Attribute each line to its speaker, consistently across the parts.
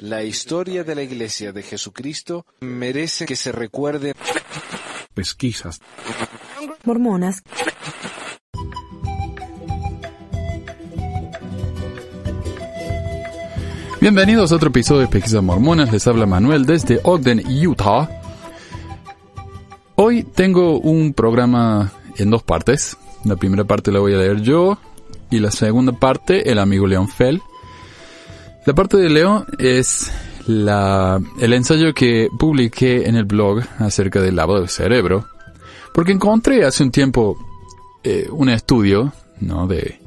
Speaker 1: La historia de la Iglesia de Jesucristo merece que se recuerde.
Speaker 2: Pesquisas.
Speaker 3: Mormonas.
Speaker 2: Bienvenidos a otro episodio de Pesquisas Mormonas. Les habla Manuel desde Ogden, Utah. Hoy tengo un programa en dos partes. La primera parte la voy a leer yo y la segunda parte el amigo León Fell. La parte de Leo es el ensayo que publiqué en el blog acerca del lavado del cerebro, porque encontré hace un tiempo eh, un estudio, ¿no? De,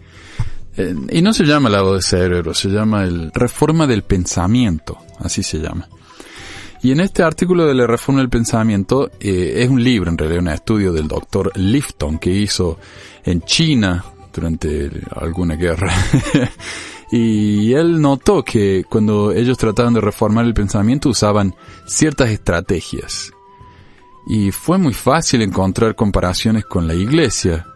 Speaker 2: eh, y no se llama lavado del cerebro, se llama el reforma del pensamiento, así se llama. Y en este artículo de la reforma del pensamiento eh, es un libro, en realidad un estudio del doctor Lifton que hizo en China durante alguna guerra. Y él notó que cuando ellos trataban de reformar el pensamiento usaban ciertas estrategias. Y fue muy fácil encontrar comparaciones con la iglesia.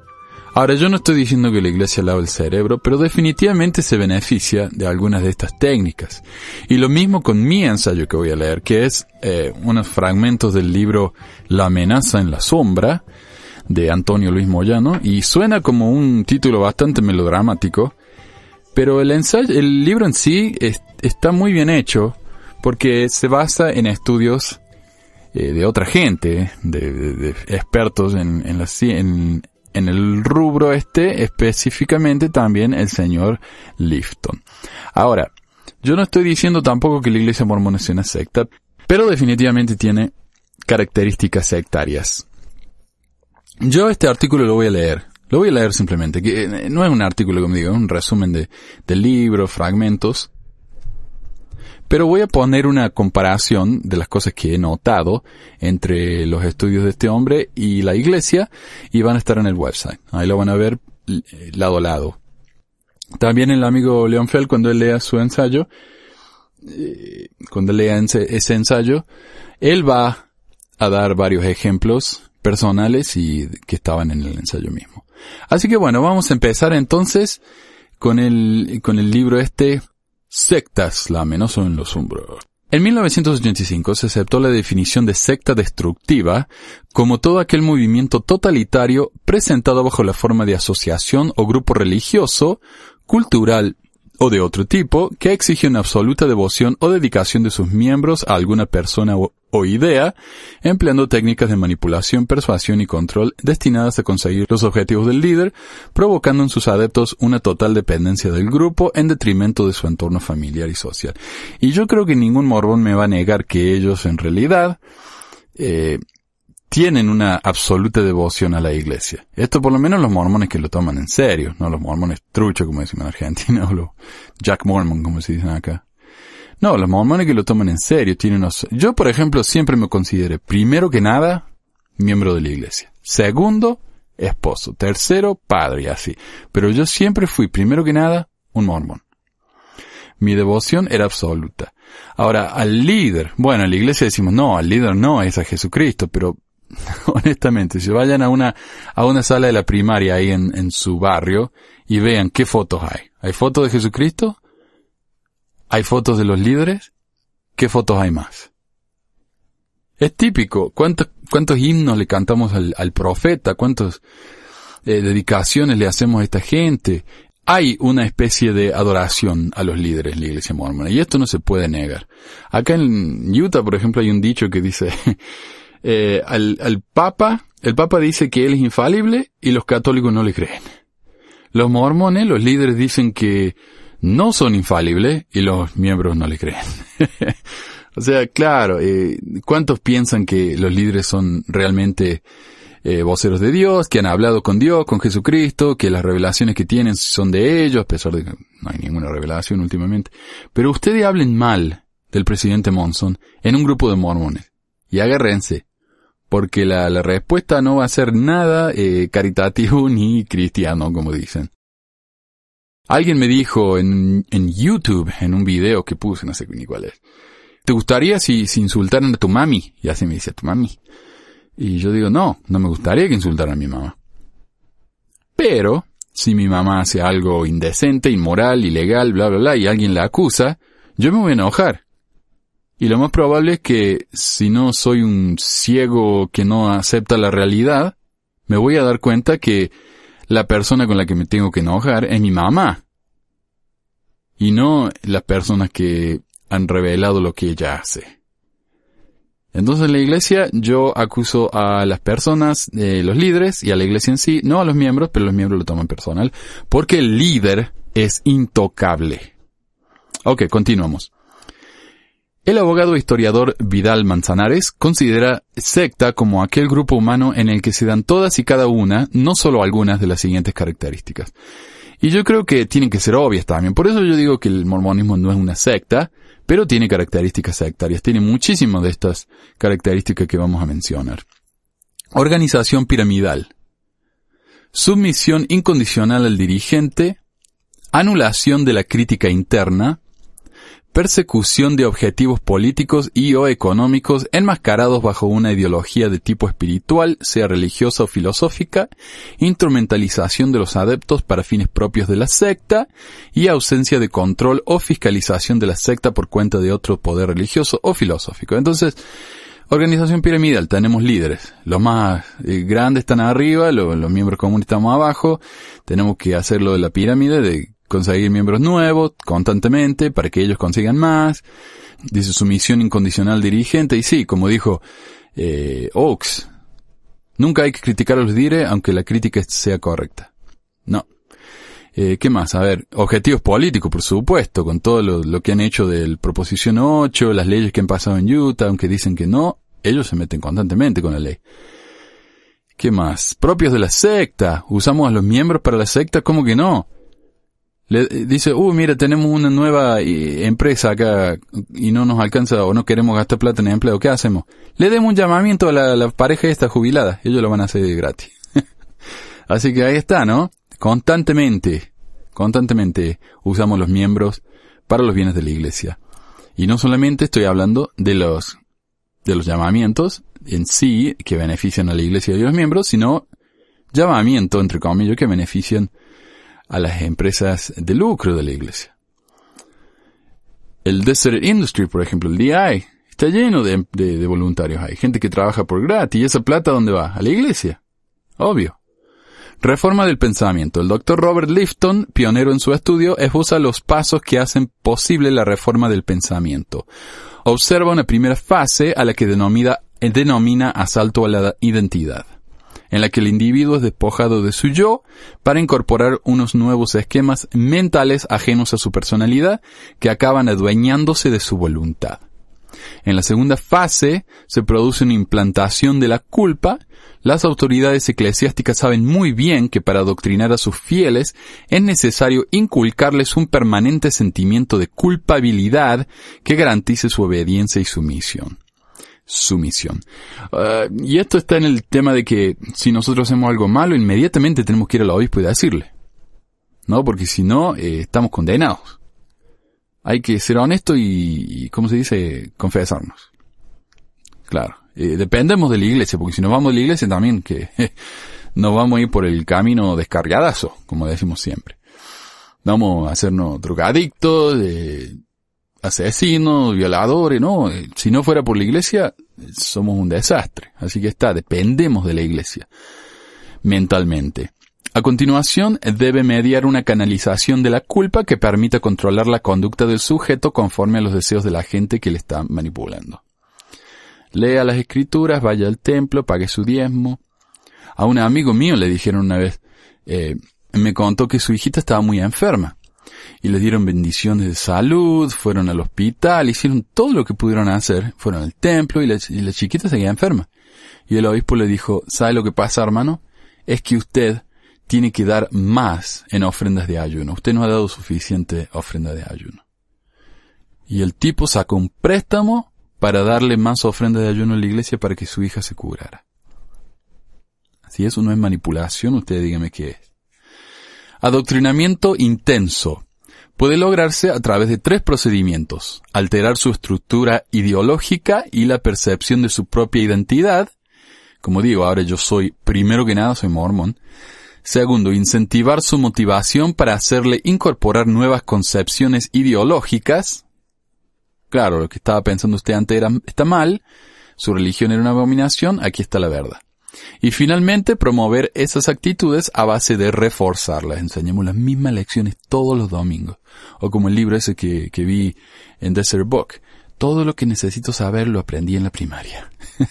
Speaker 2: Ahora yo no estoy diciendo que la iglesia lava el cerebro, pero definitivamente se beneficia de algunas de estas técnicas. Y lo mismo con mi ensayo que voy a leer, que es eh, unos fragmentos del libro La amenaza en la sombra, de Antonio Luis Moyano, y suena como un título bastante melodramático, pero el ensayo, el libro en sí está muy bien hecho porque se basa en estudios eh, de otra gente, de, expertos en, en, el rubro este, específicamente también el señor Lifton. Ahora, yo no estoy diciendo tampoco que la iglesia mormona sea una secta, pero definitivamente tiene características sectarias. Yo este artículo lo voy a leer. Lo voy a leer simplemente, que eh, no es un artículo, como digo, es un resumen de, de libros, fragmentos. Pero voy a poner una comparación de las cosas que he notado entre los estudios de este hombre y la iglesia y van a estar en el website. Ahí lo van a ver eh, lado a lado. También el amigo Leon Fell, cuando él lea su ensayo, eh, cuando lea ese ensayo, él va a dar varios ejemplos personales y que estaban en el ensayo mismo. Así que bueno, vamos a empezar entonces con el, con el libro este, Sectas, la amenaza en los umbros. En 1985 se aceptó la definición de secta destructiva como todo aquel movimiento totalitario presentado bajo la forma de asociación o grupo religioso, cultural o de otro tipo que exige una absoluta devoción o dedicación de sus miembros a alguna persona o, idea, empleando técnicas de manipulación, persuasión y control destinadas a conseguir los objetivos del líder, provocando en sus adeptos una total dependencia del grupo en detrimento de su entorno familiar y social. Y yo creo que ningún morbón me va a negar que ellos en realidad eh, tienen una absoluta devoción a la iglesia. Esto por lo menos los mormones que lo toman en serio, no los mormones truchos como decimos en Argentina o los Jack Mormon como se dicen acá. No, los mormones que lo toman en serio tienen unos... Yo por ejemplo siempre me consideré primero que nada miembro de la iglesia. Segundo, esposo. Tercero, padre y así. Pero yo siempre fui primero que nada un mormón. Mi devoción era absoluta. Ahora, al líder, bueno, en la iglesia decimos, no, al líder no, es a Jesucristo, pero honestamente, si vayan a una, a una sala de la primaria ahí en, en su barrio y vean qué fotos hay. ¿Hay fotos de Jesucristo? ¿Hay fotos de los líderes? ¿Qué fotos hay más? Es típico. ¿Cuántos, cuántos himnos le cantamos al, al profeta? ¿Cuántas eh, dedicaciones le hacemos a esta gente? Hay una especie de adoración a los líderes de la iglesia mormona y esto no se puede negar. Acá en Utah, por ejemplo, hay un dicho que dice, eh, al, al Papa, el Papa dice que él es infalible y los católicos no le creen. Los mormones, los líderes dicen que no son infalibles y los miembros no le creen. o sea, claro, eh, ¿cuántos piensan que los líderes son realmente eh, voceros de Dios, que han hablado con Dios, con Jesucristo, que las revelaciones que tienen son de ellos, a pesar de que no hay ninguna revelación últimamente? Pero ustedes hablen mal del presidente Monson en un grupo de mormones y agárrense porque la, respuesta no va a ser nada eh, caritativo ni cristiano, como dicen. Alguien me dijo en, en YouTube, en un video que puse, no sé ni cuál es, ¿te gustaría si, si insultaran a tu mami? Y así me dice, a tu mami. Y yo digo, no, no me gustaría que insultaran a mi mamá. Pero, si mi mamá hace algo indecente, inmoral, ilegal, bla, bla, bla, y alguien la acusa, yo me voy a enojar. Y lo más probable es que si no soy un ciego que no acepta la realidad, me voy a dar cuenta que la persona con la que me tengo que enojar es mi mamá. Y no las personas que han revelado lo que ella hace. Entonces en la iglesia yo acuso a las personas, eh, los líderes y a la iglesia en sí, no a los miembros, pero los miembros lo toman personal, porque el líder es intocable. Ok, continuamos. El abogado e historiador Vidal Manzanares considera secta como aquel grupo humano en el que se dan todas y cada una, no solo algunas de las siguientes características. Y yo creo que tienen que ser obvias también. Por eso yo digo que el mormonismo no es una secta, pero tiene características sectarias. Tiene muchísimas de estas características que vamos a mencionar. Organización piramidal. Submisión incondicional al dirigente. Anulación de la crítica interna persecución de objetivos políticos y o económicos enmascarados bajo una ideología de tipo espiritual, sea religiosa o filosófica, instrumentalización de los adeptos para fines propios de la secta y ausencia de control o fiscalización de la secta por cuenta de otro poder religioso o filosófico. Entonces, Organización piramidal, tenemos líderes. Los más eh, grandes están arriba, los, miembros comunes estamos abajo. Tenemos que hacer lo de la pirámide, de conseguir miembros nuevos constantemente para que ellos consigan más. Dice su misión incondicional dirigente. Y sí, como dijo eh, Oaks, nunca hay que criticar a los dire aunque la crítica sea correcta. No. Eh, ¿Qué más? A ver, objetivos políticos, por supuesto, con todo lo, lo, que han hecho del Proposición 8, las leyes que han pasado en Utah, aunque dicen que no, ellos se meten constantemente con la ley. ¿Qué más? Propios de la secta. ¿Usamos a los miembros para la secta? ¿Cómo que no? Le dice, uh, mira, tenemos una nueva eh, empresa acá y no nos alcanza o no queremos gastar plata en empleo, ¿qué hacemos? Le demos un llamamiento a la, la pareja esta jubilada, ellos lo van a hacer gratis. Así que ahí está, ¿no? Constantemente, constantemente usamos los miembros para los bienes de la iglesia. Y no solamente estoy hablando de los, de los llamamientos en sí que benefician a la iglesia y a los miembros, sino llamamiento, entre comillas, que benefician a las empresas de lucro de la iglesia. El Desert Industry, por ejemplo, el DI, está lleno de, de, voluntarios. Hay gente que trabaja por gratis. ¿Y esa plata dónde va? A la iglesia. Obvio. Reforma del pensamiento. El doctor Robert Lifton, pionero en su estudio, esboza los pasos que hacen posible la reforma del pensamiento. Observa una primera fase a la que denomina, denomina asalto a la identidad en la que el individuo es despojado de su yo para incorporar unos nuevos esquemas mentales ajenos a su personalidad que acaban adueñándose de su voluntad. En la segunda fase se produce una implantación de la culpa. Las autoridades eclesiásticas saben muy bien que para adoctrinar a sus fieles es necesario inculcarles un permanente sentimiento de culpabilidad que garantice su obediencia y sumisión Uh, y esto está en el tema de que si nosotros hacemos algo malo, inmediatamente tenemos que ir al obispo y decirle. ¿No? Porque si no, eh, estamos condenados. Hay que ser honesto y, y ¿cómo se dice? Confesarnos. Claro. Eh, dependemos de la iglesia, porque si nos vamos de la iglesia también que nos vamos a ir por el camino descargadazo, como decimos siempre. Vamos a hacernos drogadictos, eh, asesinos, violadores, no. Si no fuera por la iglesia, somos un desastre. Así que está, dependemos de la iglesia. Mentalmente. A continuación, debe mediar una canalización de la culpa que permita controlar la conducta del sujeto conforme a los deseos de la gente que le está manipulando. Lea las escrituras, vaya al templo, pague su diezmo. A un amigo mío le dijeron una vez, eh, me contó que su hijita estaba muy enferma y le dieron bendiciones de salud, fueron al hospital, hicieron todo lo que pudieron hacer, fueron al templo y la, chiquita seguía enferma. Y el obispo le dijo, ¿sabe lo que pasa, hermano? Es que usted tiene que dar más en ofrendas de ayuno. Usted no ha dado suficiente ofrenda de ayuno. Y el tipo sacó un préstamo para darle más ofrenda de ayuno a la iglesia para que su hija se curara. Si eso no es manipulación, usted dígame qué es. Adoctrinamiento intenso puede lograrse a través de tres procedimientos. Alterar su estructura ideológica y la percepción de su propia identidad. Como digo, ahora yo soy, primero que nada, soy mormón. Segundo, incentivar su motivación para hacerle incorporar nuevas concepciones ideológicas. claro, lo que estaba pensando usted antes era, está mal, su religión era una abominación, aquí está la verdad. Y finalmente, promover esas actitudes a base de reforzarlas. Enseñamos las mismas lecciones todos los domingos. O como el libro ese que, que vi en Desert Book. Todo lo que necesito saber lo aprendí en la primaria.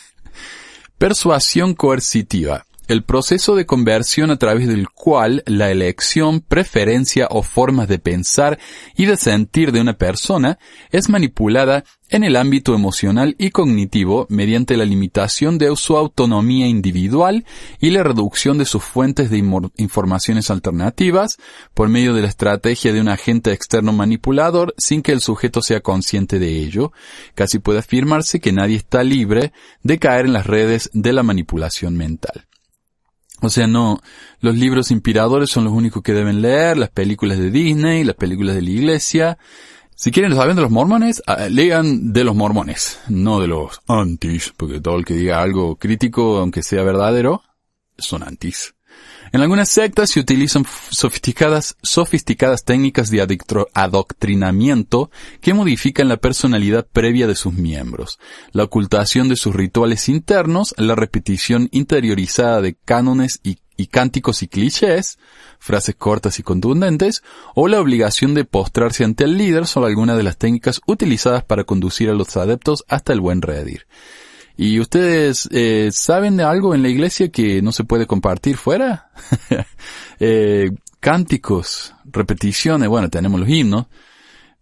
Speaker 2: Persuasión coercitiva el proceso de conversión a través del cual la elección, preferencia o formas de pensar y de sentir de una persona es manipulada en el ámbito emocional y cognitivo mediante la limitación de su autonomía individual y la reducción de sus fuentes de informaciones alternativas por medio de la estrategia de un agente externo manipulador sin que el sujeto sea consciente de ello. Casi puede afirmarse que nadie está libre de caer en las redes de la manipulación mental. O sea, no, los libros inspiradores son los únicos que deben leer, las películas de Disney, las películas de la iglesia. Si quieren saber de los mormones, ah, lean de los mormones, no de los antis, porque todo el que diga algo crítico, aunque sea verdadero, son antis. En algunas sectas se utilizan sofisticadas, técnicas de adoctrinamiento que modifican la personalidad previa de sus miembros, la ocultación de sus rituales internos, la repetición interiorizada de cánones y, y cánticos y clichés, frases cortas y contundentes, o la obligación de postrarse ante el líder son algunas de las técnicas utilizadas para conducir a los adeptos hasta el buen redir. ¿Y ustedes eh, saben de algo en la iglesia que no se puede compartir fuera? eh, cánticos, repeticiones, bueno, tenemos los himnos,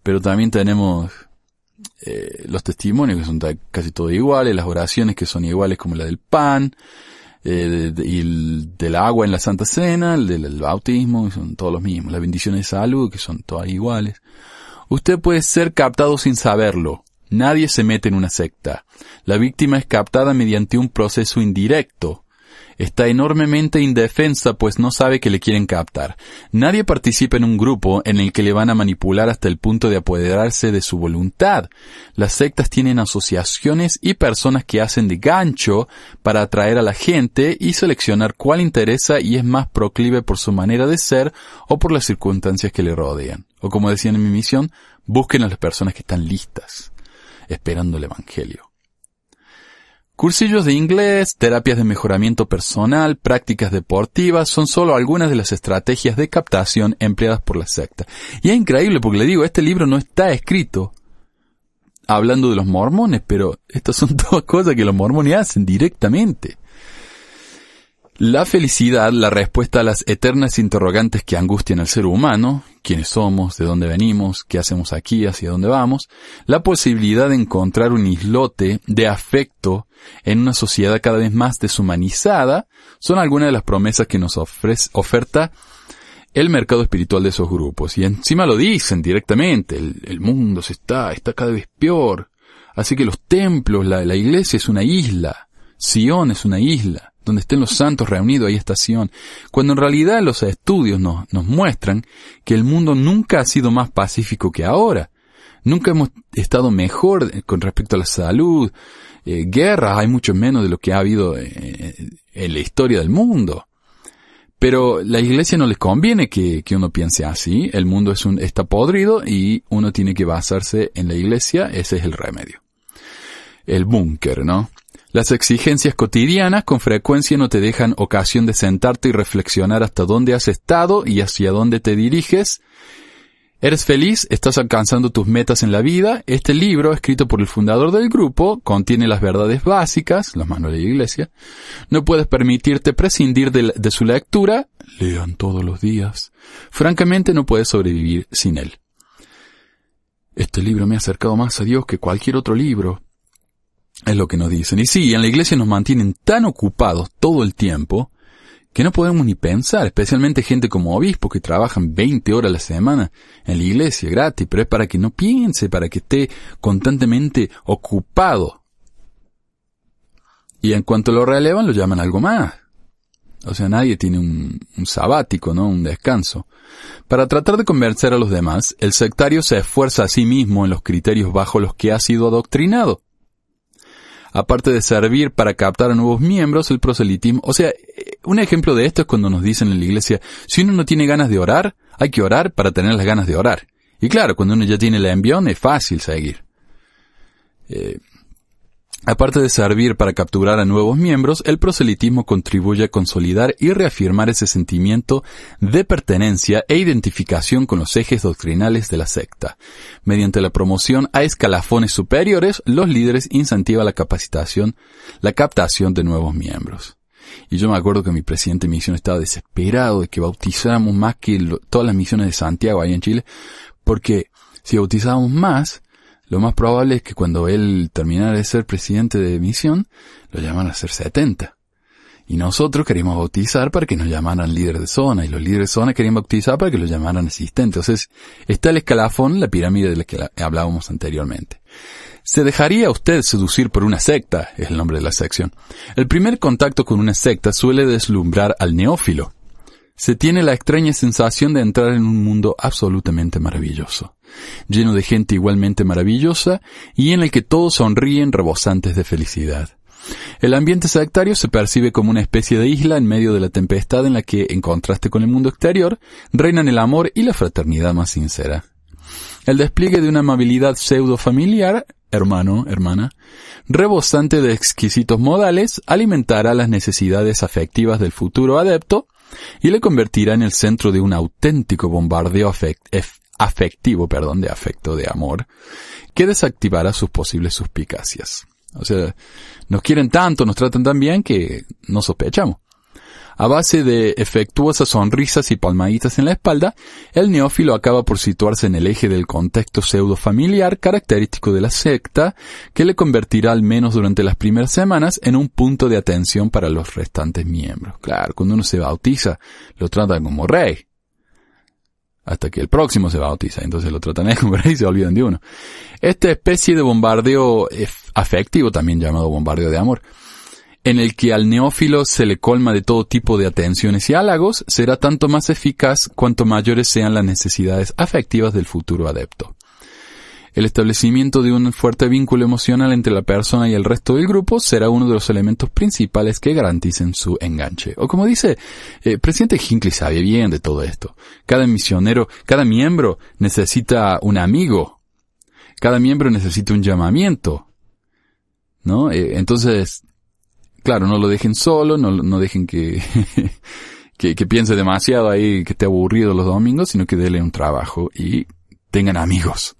Speaker 2: pero también tenemos eh, los testimonios que son casi todos iguales, las oraciones que son iguales como la del pan, eh, y el, del agua en la Santa Cena, el del, bautismo, que son todos los mismos, las bendiciones de salud, que son todas iguales. Usted puede ser captado sin saberlo. Nadie se mete en una secta. La víctima es captada mediante un proceso indirecto. Está enormemente indefensa pues no sabe que le quieren captar. Nadie participa en un grupo en el que le van a manipular hasta el punto de apoderarse de su voluntad. Las sectas tienen asociaciones y personas que hacen de gancho para atraer a la gente y seleccionar cuál interesa y es más proclive por su manera de ser o por las circunstancias que le rodean. O como decían en mi misión, busquen a las personas que están listas esperando el Evangelio. Cursillos de inglés, terapias de mejoramiento personal, prácticas deportivas son solo algunas de las estrategias de captación empleadas por la secta. Y es increíble porque le digo, este libro no está escrito hablando de los mormones, pero estas son todas cosas que los mormones hacen directamente. La felicidad, la respuesta a las eternas interrogantes que angustian al ser humano, quiénes somos, de dónde venimos, qué hacemos aquí, hacia dónde vamos, la posibilidad de encontrar un islote de afecto en una sociedad cada vez más deshumanizada, son algunas de las promesas que nos ofrece, oferta el mercado espiritual de esos grupos. Y encima lo dicen directamente, el, mundo se está, está cada vez peor. Así que los templos, la, la iglesia es una isla, Sion es una isla donde estén los santos reunidos, ahí estación, cuando en realidad los estudios nos, muestran que el mundo nunca ha sido más pacífico que ahora. Nunca hemos estado mejor con respecto a la salud. Eh, guerras hay mucho menos de lo que ha habido eh, en la historia del mundo. Pero la iglesia no les conviene que, uno piense así. El mundo es un, está podrido y uno tiene que basarse en la iglesia. Ese es el remedio. El búnker, ¿no? Las exigencias cotidianas con frecuencia no te dejan ocasión de sentarte y reflexionar hasta dónde has estado y hacia dónde te diriges. ¿Eres feliz? ¿Estás alcanzando tus metas en la vida? Este libro, escrito por el fundador del grupo, contiene las verdades básicas, los manuales de la iglesia. No puedes permitirte prescindir de, de su lectura. Lean todos los días. Francamente no puedes sobrevivir sin él. Este libro me ha acercado más a Dios que cualquier otro libro. Es lo que nos dicen. Y sí, en la iglesia nos mantienen tan ocupados todo el tiempo que no podemos ni pensar, especialmente gente como obispos que trabajan 20 horas a la semana en la iglesia gratis, pero es para que no piense, para que esté constantemente ocupado. Y en cuanto lo relevan, lo llaman algo más. O sea, nadie tiene un, un, sabático, ¿no? Un descanso. Para tratar de convencer a los demás, el sectario se esfuerza a sí mismo en los criterios bajo los que ha sido adoctrinado aparte de servir para captar a nuevos miembros, el proselitismo, o sea, un ejemplo de esto es cuando nos dicen en la iglesia, si uno no tiene ganas de orar, hay que orar para tener las ganas de orar. Y claro, cuando uno ya tiene la envión es fácil seguir. Eh, Aparte de servir para capturar a nuevos miembros, el proselitismo contribuye a consolidar y reafirmar ese sentimiento de pertenencia e identificación con los ejes doctrinales de la secta. Mediante la promoción a escalafones superiores, los líderes incentivan la capacitación, la captación de nuevos miembros. Y yo me acuerdo que mi presidente de misión estaba desesperado de que bautizáramos más que todas las misiones de Santiago ahí en Chile, porque si bautizábamos más, lo más probable es que cuando él terminara de ser presidente de misión, lo llaman a ser 70. Y nosotros queríamos bautizar para que nos llamaran líder de zona, y los líderes de zona querían bautizar para que los llamaran asistentes. Entonces, está el escalafón, la pirámide de la que hablábamos anteriormente. ¿Se dejaría usted seducir por una secta? Es el nombre de la sección. El primer contacto con una secta suele deslumbrar al neófilo. Se tiene la extraña sensación de entrar en un mundo absolutamente maravilloso lleno de gente igualmente maravillosa y en el que todos sonríen rebosantes de felicidad. El ambiente sectario se percibe como una especie de isla en medio de la tempestad en la que, en contraste con el mundo exterior, reinan el amor y la fraternidad más sincera. El despliegue de una amabilidad pseudo familiar, hermano, hermana, rebosante de exquisitos modales, alimentará las necesidades afectivas del futuro adepto y le convertirá en el centro de un auténtico bombardeo afectivo, perdón, de afecto, de amor, que desactivará sus posibles suspicacias. O sea, nos quieren tanto, nos tratan tan bien que no sospechamos. A base de efectuosas sonrisas y palmaditas en la espalda, el neófilo acaba por situarse en el eje del contexto pseudo familiar característico de la secta, que le convertirá al menos durante las primeras semanas en un punto de atención para los restantes miembros. Claro, cuando uno se bautiza, lo tratan como rey hasta que el próximo se bautiza, entonces lo tratan de como y se olvidan de uno. Esta especie de bombardeo afectivo, también llamado bombardeo de amor, en el que al neófilo se le colma de todo tipo de atenciones y halagos, será tanto más eficaz cuanto mayores sean las necesidades afectivas del futuro adepto. El establecimiento de un fuerte vínculo emocional entre la persona y el resto del grupo será uno de los elementos principales que garanticen su enganche. O como dice, eh, presidente Hinckley sabe bien de todo esto. Cada misionero, cada miembro necesita un amigo. Cada miembro necesita un llamamiento. ¿No? Eh, entonces, claro, no lo dejen solo, no, no dejen que, que, que piense demasiado ahí, que esté aburrido los domingos, sino que déle un trabajo y tengan amigos.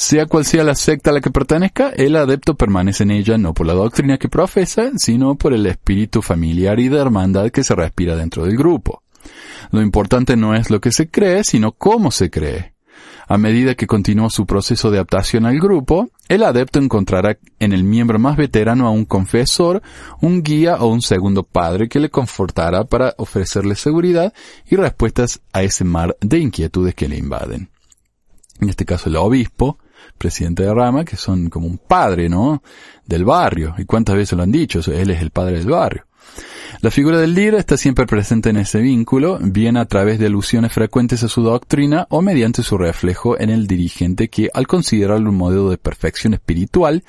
Speaker 2: Sea cual sea la secta a la que pertenezca, el adepto permanece en ella no por la doctrina que profesa, sino por el espíritu familiar y de hermandad que se respira dentro del grupo. Lo importante no es lo que se cree, sino cómo se cree. A medida que continúa su proceso de adaptación al grupo, el adepto encontrará en el miembro más veterano a un confesor, un guía o un segundo padre que le confortará para ofrecerle seguridad y respuestas a ese mar de inquietudes que le invaden. En este caso el obispo, presidente de Rama, que son como un padre, ¿no? Del barrio. ¿Y cuántas veces lo han dicho? Él es el padre del barrio. La figura del líder está siempre presente en ese vínculo, bien a través de alusiones frecuentes a su doctrina o mediante su reflejo en el dirigente que, al considerarlo un modelo de perfección espiritual,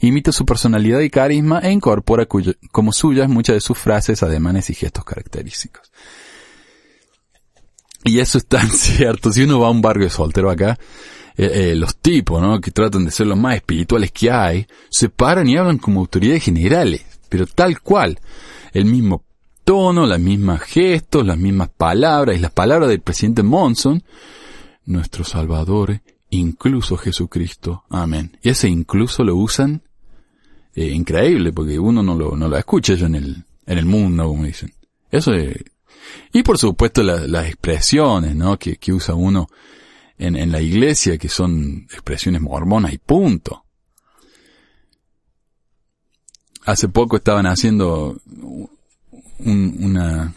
Speaker 2: imita su personalidad y carisma e incorpora como suyas muchas de sus frases, ademanes y gestos característicos. Y eso es tan cierto. Si uno va a un barrio soltero acá, eh, eh, los tipos, ¿no? Que tratan de ser los más espirituales que hay, se paran y hablan como autoridades generales, pero tal cual. El mismo tono, las mismas gestos, las mismas palabras, y las palabras del presidente Monson, nuestro Salvador, incluso Jesucristo, amén. Y ese incluso lo usan eh, increíble, porque uno no lo, no lo escucha yo en el, en el mundo, como dicen. Eso es, y por supuesto las expresiones, ¿no? Que, que usa uno en, la iglesia, que son expresiones mormonas y punto. Hace poco estaban haciendo un, una,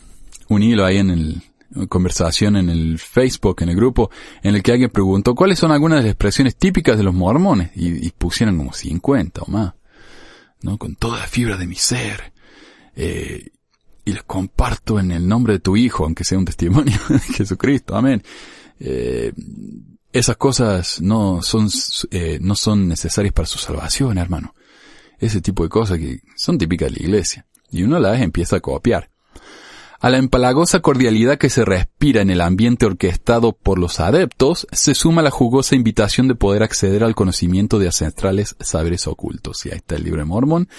Speaker 2: un hilo ahí en el, conversación en el Facebook, en el grupo, en el que alguien preguntó cuáles son algunas de las expresiones típicas de los mormones, y, pusieron como 50 o más, ¿no? Con toda la fibra de mi ser, eh, y les comparto en el nombre de tu Hijo, aunque sea un testimonio de Jesucristo, amén. Eh, esas cosas no son, eh, no son necesarias para su salvación, hermano. Ese tipo de cosas que son típicas de la iglesia. Y uno las empieza a copiar. A la empalagosa cordialidad que se respira en el ambiente orquestado por los adeptos, se suma la jugosa invitación de poder acceder al conocimiento de ancestrales saberes ocultos. Y ahí está el libro de Mormón,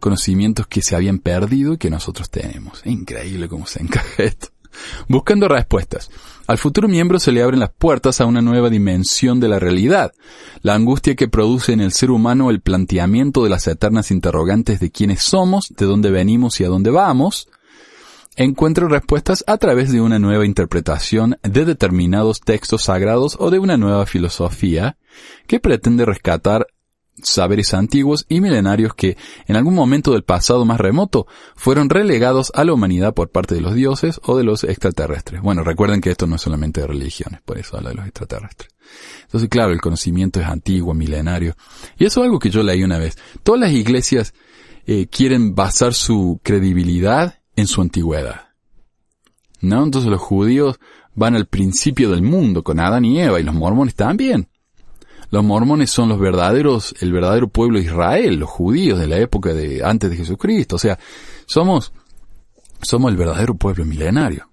Speaker 2: conocimientos que se habían perdido y que nosotros tenemos. increíble cómo se encaja esto. Buscando respuestas. Al futuro miembro se le abren las puertas a una nueva dimensión de la realidad, la angustia que produce en el ser humano el planteamiento de las eternas interrogantes de quiénes somos, de dónde venimos y a dónde vamos, encuentra respuestas a través de una nueva interpretación de determinados textos sagrados o de una nueva filosofía que pretende rescatar saberes antiguos y milenarios que, en algún momento del pasado más remoto, fueron relegados a la humanidad por parte de los dioses o de los extraterrestres. Bueno, recuerden que esto no es solamente de religiones, por eso habla de los extraterrestres. Entonces, claro, el conocimiento es antiguo, milenario. Y eso es algo que yo leí una vez. Todas las iglesias eh, quieren basar su credibilidad en su antigüedad. ¿No? Entonces los judíos van al principio del mundo con Adán y Eva y los mormones también. Los mormones son los verdaderos, el verdadero pueblo de Israel, los judíos de la época de antes de Jesucristo. O sea, somos, somos el verdadero pueblo milenario.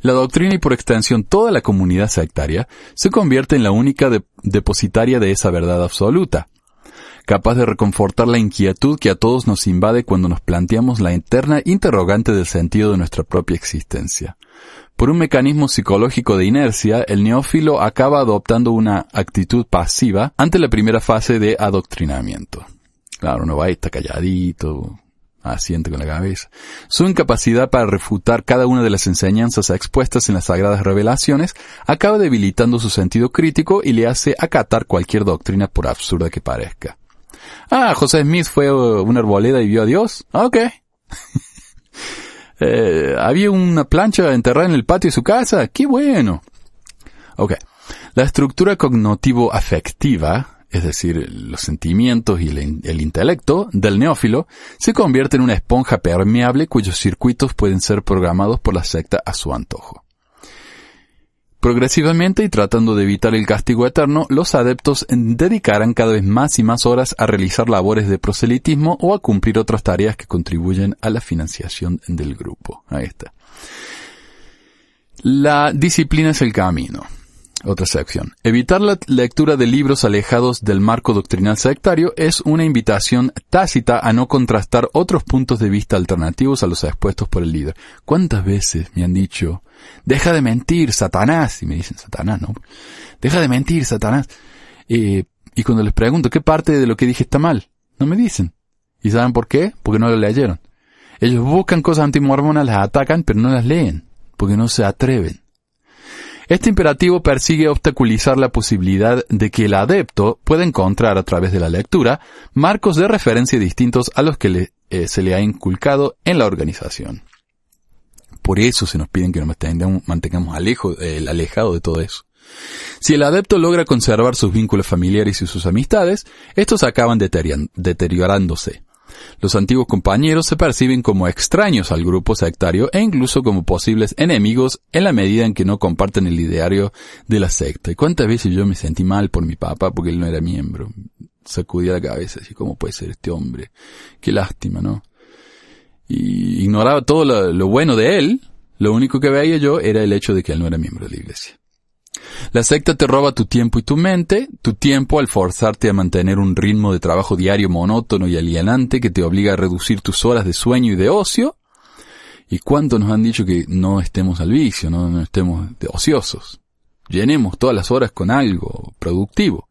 Speaker 2: La doctrina y por extensión toda la comunidad sectaria se convierte en la única depositaria de esa verdad absoluta, capaz de reconfortar la inquietud que a todos nos invade cuando nos planteamos la eterna interrogante del sentido de nuestra propia existencia. Por un mecanismo psicológico de inercia, el neófilo acaba adoptando una actitud pasiva ante la primera fase de adoctrinamiento. Claro, no va a estar calladito, asiente con la cabeza. Su incapacidad para refutar cada una de las enseñanzas expuestas en las sagradas revelaciones acaba debilitando su sentido crítico y le hace acatar cualquier doctrina por absurda que parezca. Ah, José Smith fue una arboleda y vio a Dios. Ok. Eh, había una plancha enterrada en el patio de su casa. ¡Qué bueno! Ok. La estructura cognitivo-afectiva, es decir, los sentimientos y el, intelecto del neófilo, se convierte en una esponja permeable cuyos circuitos pueden ser programados por la secta a su antojo. Progresivamente y tratando de evitar el castigo eterno, los adeptos dedicarán cada vez más y más horas a realizar labores de proselitismo o a cumplir otras tareas que contribuyen a la financiación del grupo. Ahí está. La disciplina es el camino. Otra sección. Evitar la lectura de libros alejados del marco doctrinal sectario es una invitación tácita a no contrastar otros puntos de vista alternativos a los expuestos por el líder. ¿Cuántas veces me han dicho, deja de mentir, Satanás? Y me dicen, Satanás, ¿no? Deja de mentir, Satanás. y cuando les pregunto, ¿qué parte de lo que dije está mal? No me dicen. ¿Y saben por qué? Porque no lo leyeron. Ellos buscan cosas antimormonas, las atacan, pero no las leen, porque no se atreven. Este imperativo persigue obstaculizar la posibilidad de que el adepto pueda encontrar a través de la lectura marcos de referencia distintos a los que eh, se le ha inculcado en la organización. Por eso se nos piden que nos mantengamos alejo, alejado de todo eso. Si el adepto logra conservar sus vínculos familiares y sus amistades, estos acaban deteriorándose. Los antiguos compañeros se perciben como extraños al grupo sectario e incluso como posibles enemigos en la medida en que no comparten el ideario de la secta. ¿Y cuántas veces yo me sentí mal por mi papá porque él no era miembro? Sacudía la cabeza, así, ¿cómo puede ser este hombre? Qué lástima, ¿no? Y ignoraba todo lo bueno de él, lo único que veía yo era el hecho de que él no era miembro de la iglesia. La secta te roba tu tiempo y tu mente, tu tiempo al forzarte a mantener un ritmo de trabajo diario monótono y alienante que te obliga a reducir tus horas de sueño y de ocio. ¿Y cuánto nos han dicho que no estemos al vicio, no, no estemos ociosos? Llenemos todas las horas con algo productivo.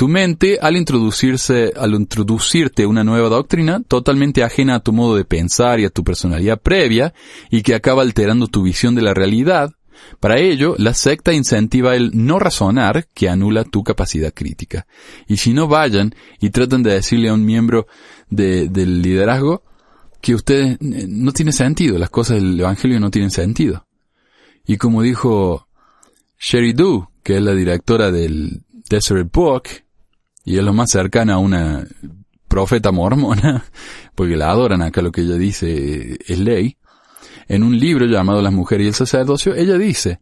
Speaker 2: Tu mente, al introducirse, al introducirte una nueva doctrina, totalmente ajena a tu modo de pensar y a tu personalidad previa, y que acaba alterando tu visión de la realidad, para ello, la secta incentiva el no razonar que anula tu capacidad crítica. Y si no vayan y tratan de decirle a un miembro del liderazgo que usted eh, no tiene sentido, las cosas del Evangelio no tienen sentido. Y como dijo Sherry Du, que es la directora del Desert Book, y es lo más cercana a una profeta mormona, porque la adoran acá lo que ella dice es ley, en un libro llamado Las mujeres y el sacerdocio, ella dice,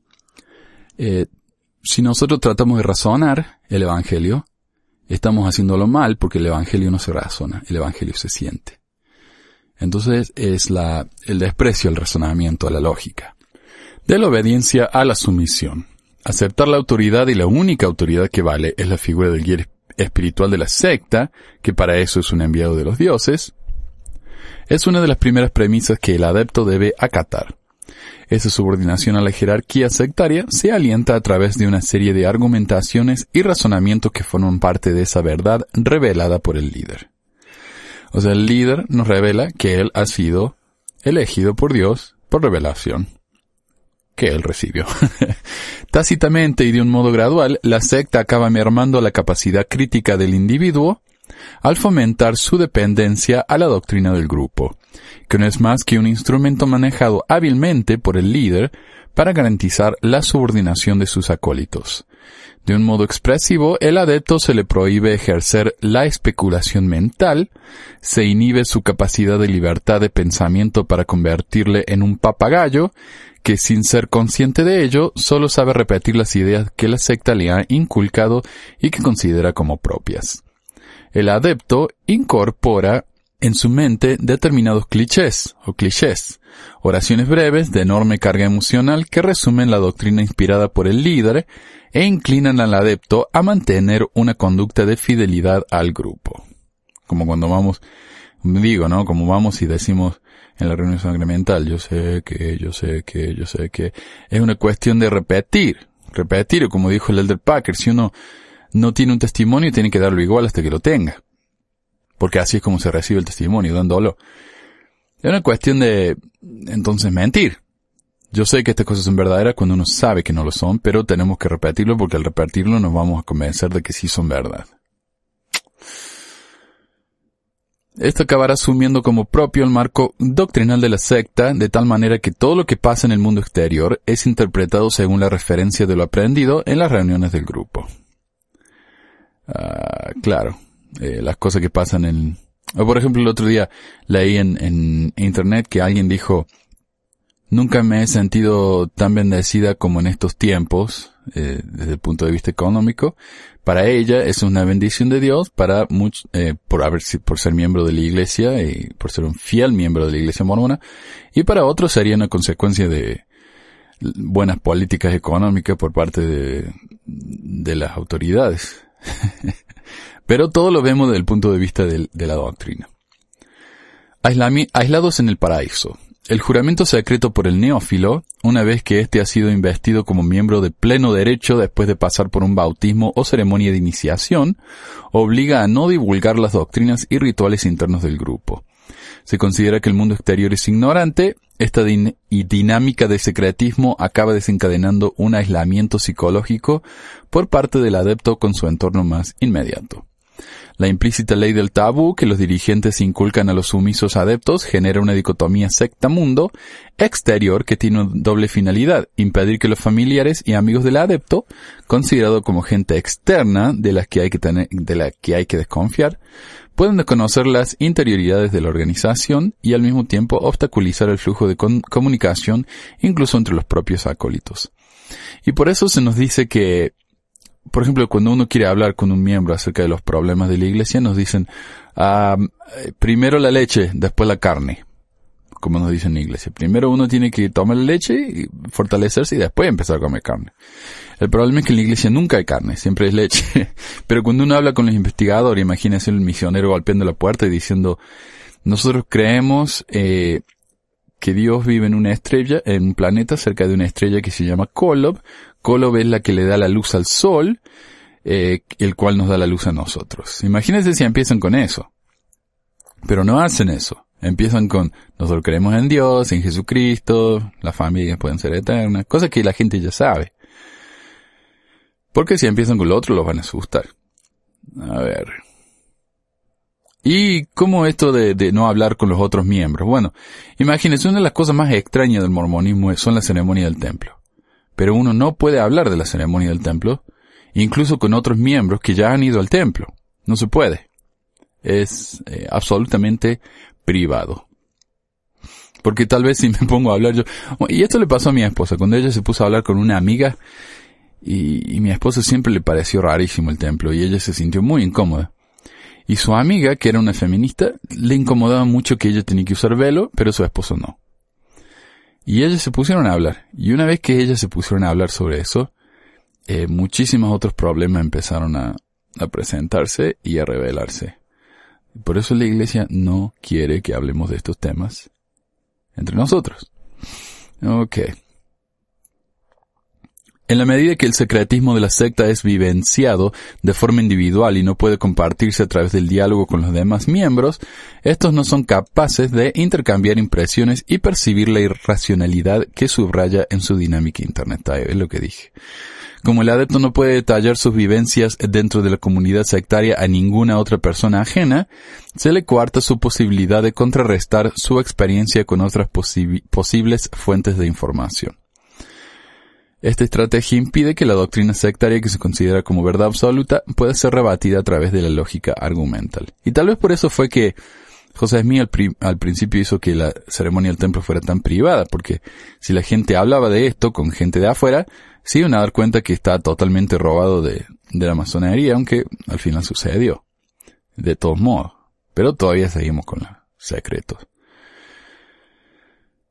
Speaker 2: eh, si nosotros tratamos de razonar el Evangelio, estamos haciéndolo mal porque el Evangelio no se razona, el Evangelio se siente. Entonces es la, el desprecio al razonamiento, a la lógica. De la obediencia a la sumisión. Aceptar la autoridad y la única autoridad que vale es la figura del guía espiritual de la secta, que para eso es un enviado de los dioses, es una de las primeras premisas que el adepto debe acatar. Esa subordinación a la jerarquía sectaria se alienta a través de una serie de argumentaciones y razonamientos que forman parte de esa verdad revelada por el líder. O sea, el líder nos revela que él ha sido elegido por Dios por revelación que él recibió. Tácitamente y de un modo gradual, la secta acaba mermando la capacidad crítica del individuo al fomentar su dependencia a la doctrina del grupo, que no es más que un instrumento manejado hábilmente por el líder para garantizar la subordinación de sus acólitos. De un modo expresivo, el adepto se le prohíbe ejercer la especulación mental, se inhibe su capacidad de libertad de pensamiento para convertirle en un papagayo, que sin ser consciente de ello, solo sabe repetir las ideas que la secta le ha inculcado y que considera como propias el adepto incorpora en su mente determinados clichés o clichés, oraciones breves de enorme carga emocional que resumen la doctrina inspirada por el líder e inclinan al adepto a mantener una conducta de fidelidad al grupo. Como cuando vamos, digo, ¿no? Como vamos y decimos en la reunión sacramental, yo sé que, yo sé que, yo sé que, es una cuestión de repetir, repetir, como dijo el Elder Packer, si uno no tiene un testimonio y tiene que darlo igual hasta que lo tenga. Porque así es como se recibe el testimonio, dándolo. Es una cuestión de, entonces, mentir. Yo sé que estas cosas son verdaderas cuando uno sabe que no lo son, pero tenemos que repetirlo porque al repetirlo nos vamos a convencer de que sí son verdad. Esto acabará asumiendo como propio el marco doctrinal de la secta, de tal manera que todo lo que pasa en el mundo exterior es interpretado según la referencia de lo aprendido en las reuniones del grupo. Ah, claro, eh, las cosas que pasan en... por ejemplo, el otro día leí en, en internet que alguien dijo, nunca me he sentido tan bendecida como en estos tiempos, eh, desde el punto de vista económico. Para ella es una bendición de Dios para much, eh, por haber, por ser miembro de la iglesia y por ser un fiel miembro de la iglesia mormona. Y para otros sería una consecuencia de buenas políticas económicas por parte de, de las autoridades. Pero todo lo vemos desde el punto de vista de, la doctrina. aislados en el paraíso. El juramento secreto por el neófilo, una vez que éste ha sido investido como miembro de pleno derecho después de pasar por un bautismo o ceremonia de iniciación, obliga a no divulgar las doctrinas y rituales internos del grupo. Se considera que el mundo exterior es ignorante esta dinámica de secretismo acaba desencadenando un aislamiento psicológico por parte del adepto con su entorno más inmediato. La implícita ley del tabú que los dirigentes inculcan a los sumisos adeptos genera una dicotomía secta-mundo exterior que tiene doble finalidad, impedir que los familiares y amigos del adepto, considerado como gente externa de la que hay que tener, de la que hay que desconfiar, pueden conocer las interioridades de la organización y al mismo tiempo obstaculizar el flujo de comunicación incluso entre los propios acólitos. Y por eso se nos dice que, por ejemplo, cuando uno quiere hablar con un miembro acerca de los problemas de la iglesia, nos dicen, ah, primero la leche, después la carne como nos dicen en la iglesia. Primero uno tiene que tomar leche y fortalecerse y después empezar a comer carne. El problema es que en la iglesia nunca hay carne, siempre es leche. Pero cuando uno habla con los investigadores, imagínense el misionero golpeando la puerta y diciendo, nosotros creemos eh, que Dios vive en una estrella, en un planeta cerca de una estrella que se llama Kolob. Kolob es la que le da la luz al sol, eh, el cual nos da la luz a nosotros. Imagínense si empiezan con eso. Pero no hacen eso. Empiezan con, nosotros creemos en Dios, en Jesucristo, las familias pueden ser eternas, cosas que la gente ya sabe. Porque si empiezan con lo otro, los van a asustar. A ver. ¿Y cómo esto de, de, no hablar con los otros miembros? Bueno, imagínense, una de las cosas más extrañas del mormonismo son las ceremonias del templo. Pero uno no puede hablar de la ceremonia del templo, incluso con otros miembros que ya han ido al templo. No se puede. Es eh, absolutamente privado. Porque tal vez si me pongo a hablar yo... Y esto le pasó a mi esposa, cuando ella se puso a hablar con una amiga, y, mi esposa siempre le pareció rarísimo el templo, y ella se sintió muy incómoda. Y su amiga, que era una feminista, le incomodaba mucho que ella tenía que usar velo, pero su esposo no. Y ellas se pusieron a hablar. Y una vez que ellas se pusieron a hablar sobre eso, eh, muchísimos otros problemas empezaron a, a presentarse y a revelarse. Por eso la iglesia no quiere que hablemos de estos temas entre nosotros. Ok. En la medida que el secretismo de la secta es vivenciado de forma individual y no puede compartirse a través del diálogo con los demás miembros, estos no son capaces de intercambiar impresiones y percibir la irracionalidad que subraya en su dinámica internet. Es lo que dije. Como el adepto no puede detallar sus vivencias dentro de la comunidad sectaria a ninguna otra persona ajena, se le cuarta su posibilidad de contrarrestar su experiencia con otras posibles fuentes de información. Esta estrategia impide que la doctrina sectaria que se considera como verdad absoluta pueda ser rebatida a través de la lógica argumental. Y tal vez por eso fue que José Smith al, principio hizo que la ceremonia del templo fuera tan privada, porque si la gente hablaba de esto con gente de afuera, se iban a dar cuenta que está totalmente robado de, de la masonería, aunque al final sucedió. De todos modos. Pero todavía seguimos con los secretos.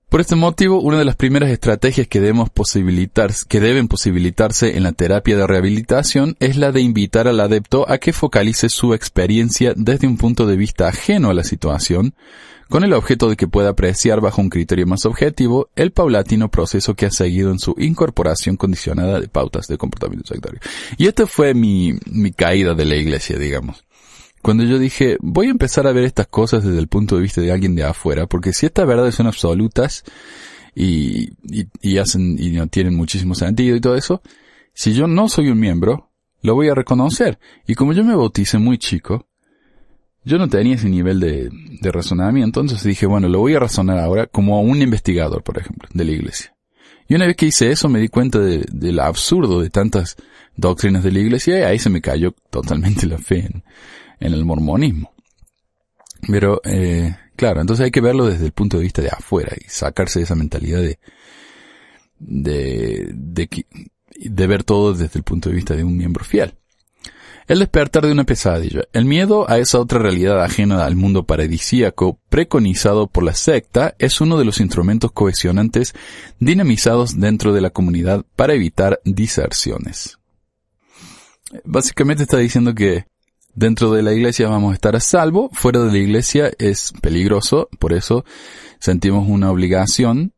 Speaker 2: Por este motivo, una de las primeras estrategias que, debemos posibilitar, que deben posibilitarse en la terapia de rehabilitación es la de invitar al adepto a que focalice su experiencia desde un punto de vista ajeno a la situación, con el objeto de que pueda apreciar bajo un criterio más objetivo el paulatino proceso que ha seguido en su incorporación condicionada de pautas de comportamiento sectario. Y esta fue mi, mi caída de la iglesia, digamos cuando yo dije, voy a empezar a ver estas cosas desde el punto de vista de alguien de afuera, porque si estas verdades son absolutas y, y, hacen, y no tienen muchísimo sentido y todo eso, si yo no soy un miembro, lo voy a reconocer. Y como yo me bauticé muy chico, yo no tenía ese nivel de, de razonamiento, entonces dije, bueno, lo voy a razonar ahora como un investigador, por ejemplo, de la iglesia. Y una vez que hice eso me di cuenta de, del absurdo de tantas doctrinas de la iglesia y ahí se me cayó totalmente la fe en el mormonismo. Pero, eh, claro, entonces hay que verlo desde el punto de vista de afuera y sacarse de esa mentalidad de, de, de, de ver todo desde el punto de vista de un miembro fiel. El despertar de una pesadilla. El miedo a esa otra realidad ajena al mundo paradisíaco preconizado por la secta es uno de los instrumentos cohesionantes dinamizados dentro de la comunidad para evitar diserciones. Básicamente está diciendo que Dentro de la iglesia vamos a estar a salvo, fuera de la iglesia es peligroso, por eso sentimos una obligación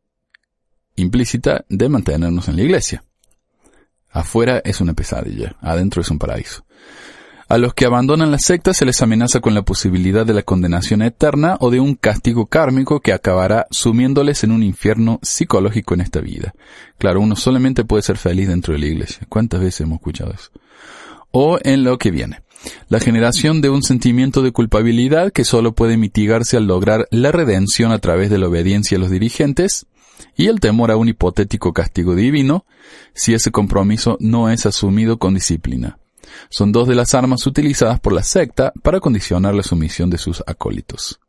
Speaker 2: implícita de mantenernos en la iglesia. Afuera es una pesadilla, adentro es un paraíso. A los que abandonan la secta se les amenaza con la posibilidad de la condenación eterna o de un castigo kármico que acabará sumiéndoles en un infierno psicológico en esta vida. Claro, uno solamente puede ser feliz dentro de la iglesia. ¿Cuántas veces hemos escuchado eso? O en lo que viene la generación de un sentimiento de culpabilidad que solo puede mitigarse al lograr la redención a través de la obediencia a los dirigentes, y el temor a un hipotético castigo divino, si ese compromiso no es asumido con disciplina. Son dos de las armas utilizadas por la secta para condicionar la sumisión de sus acólitos.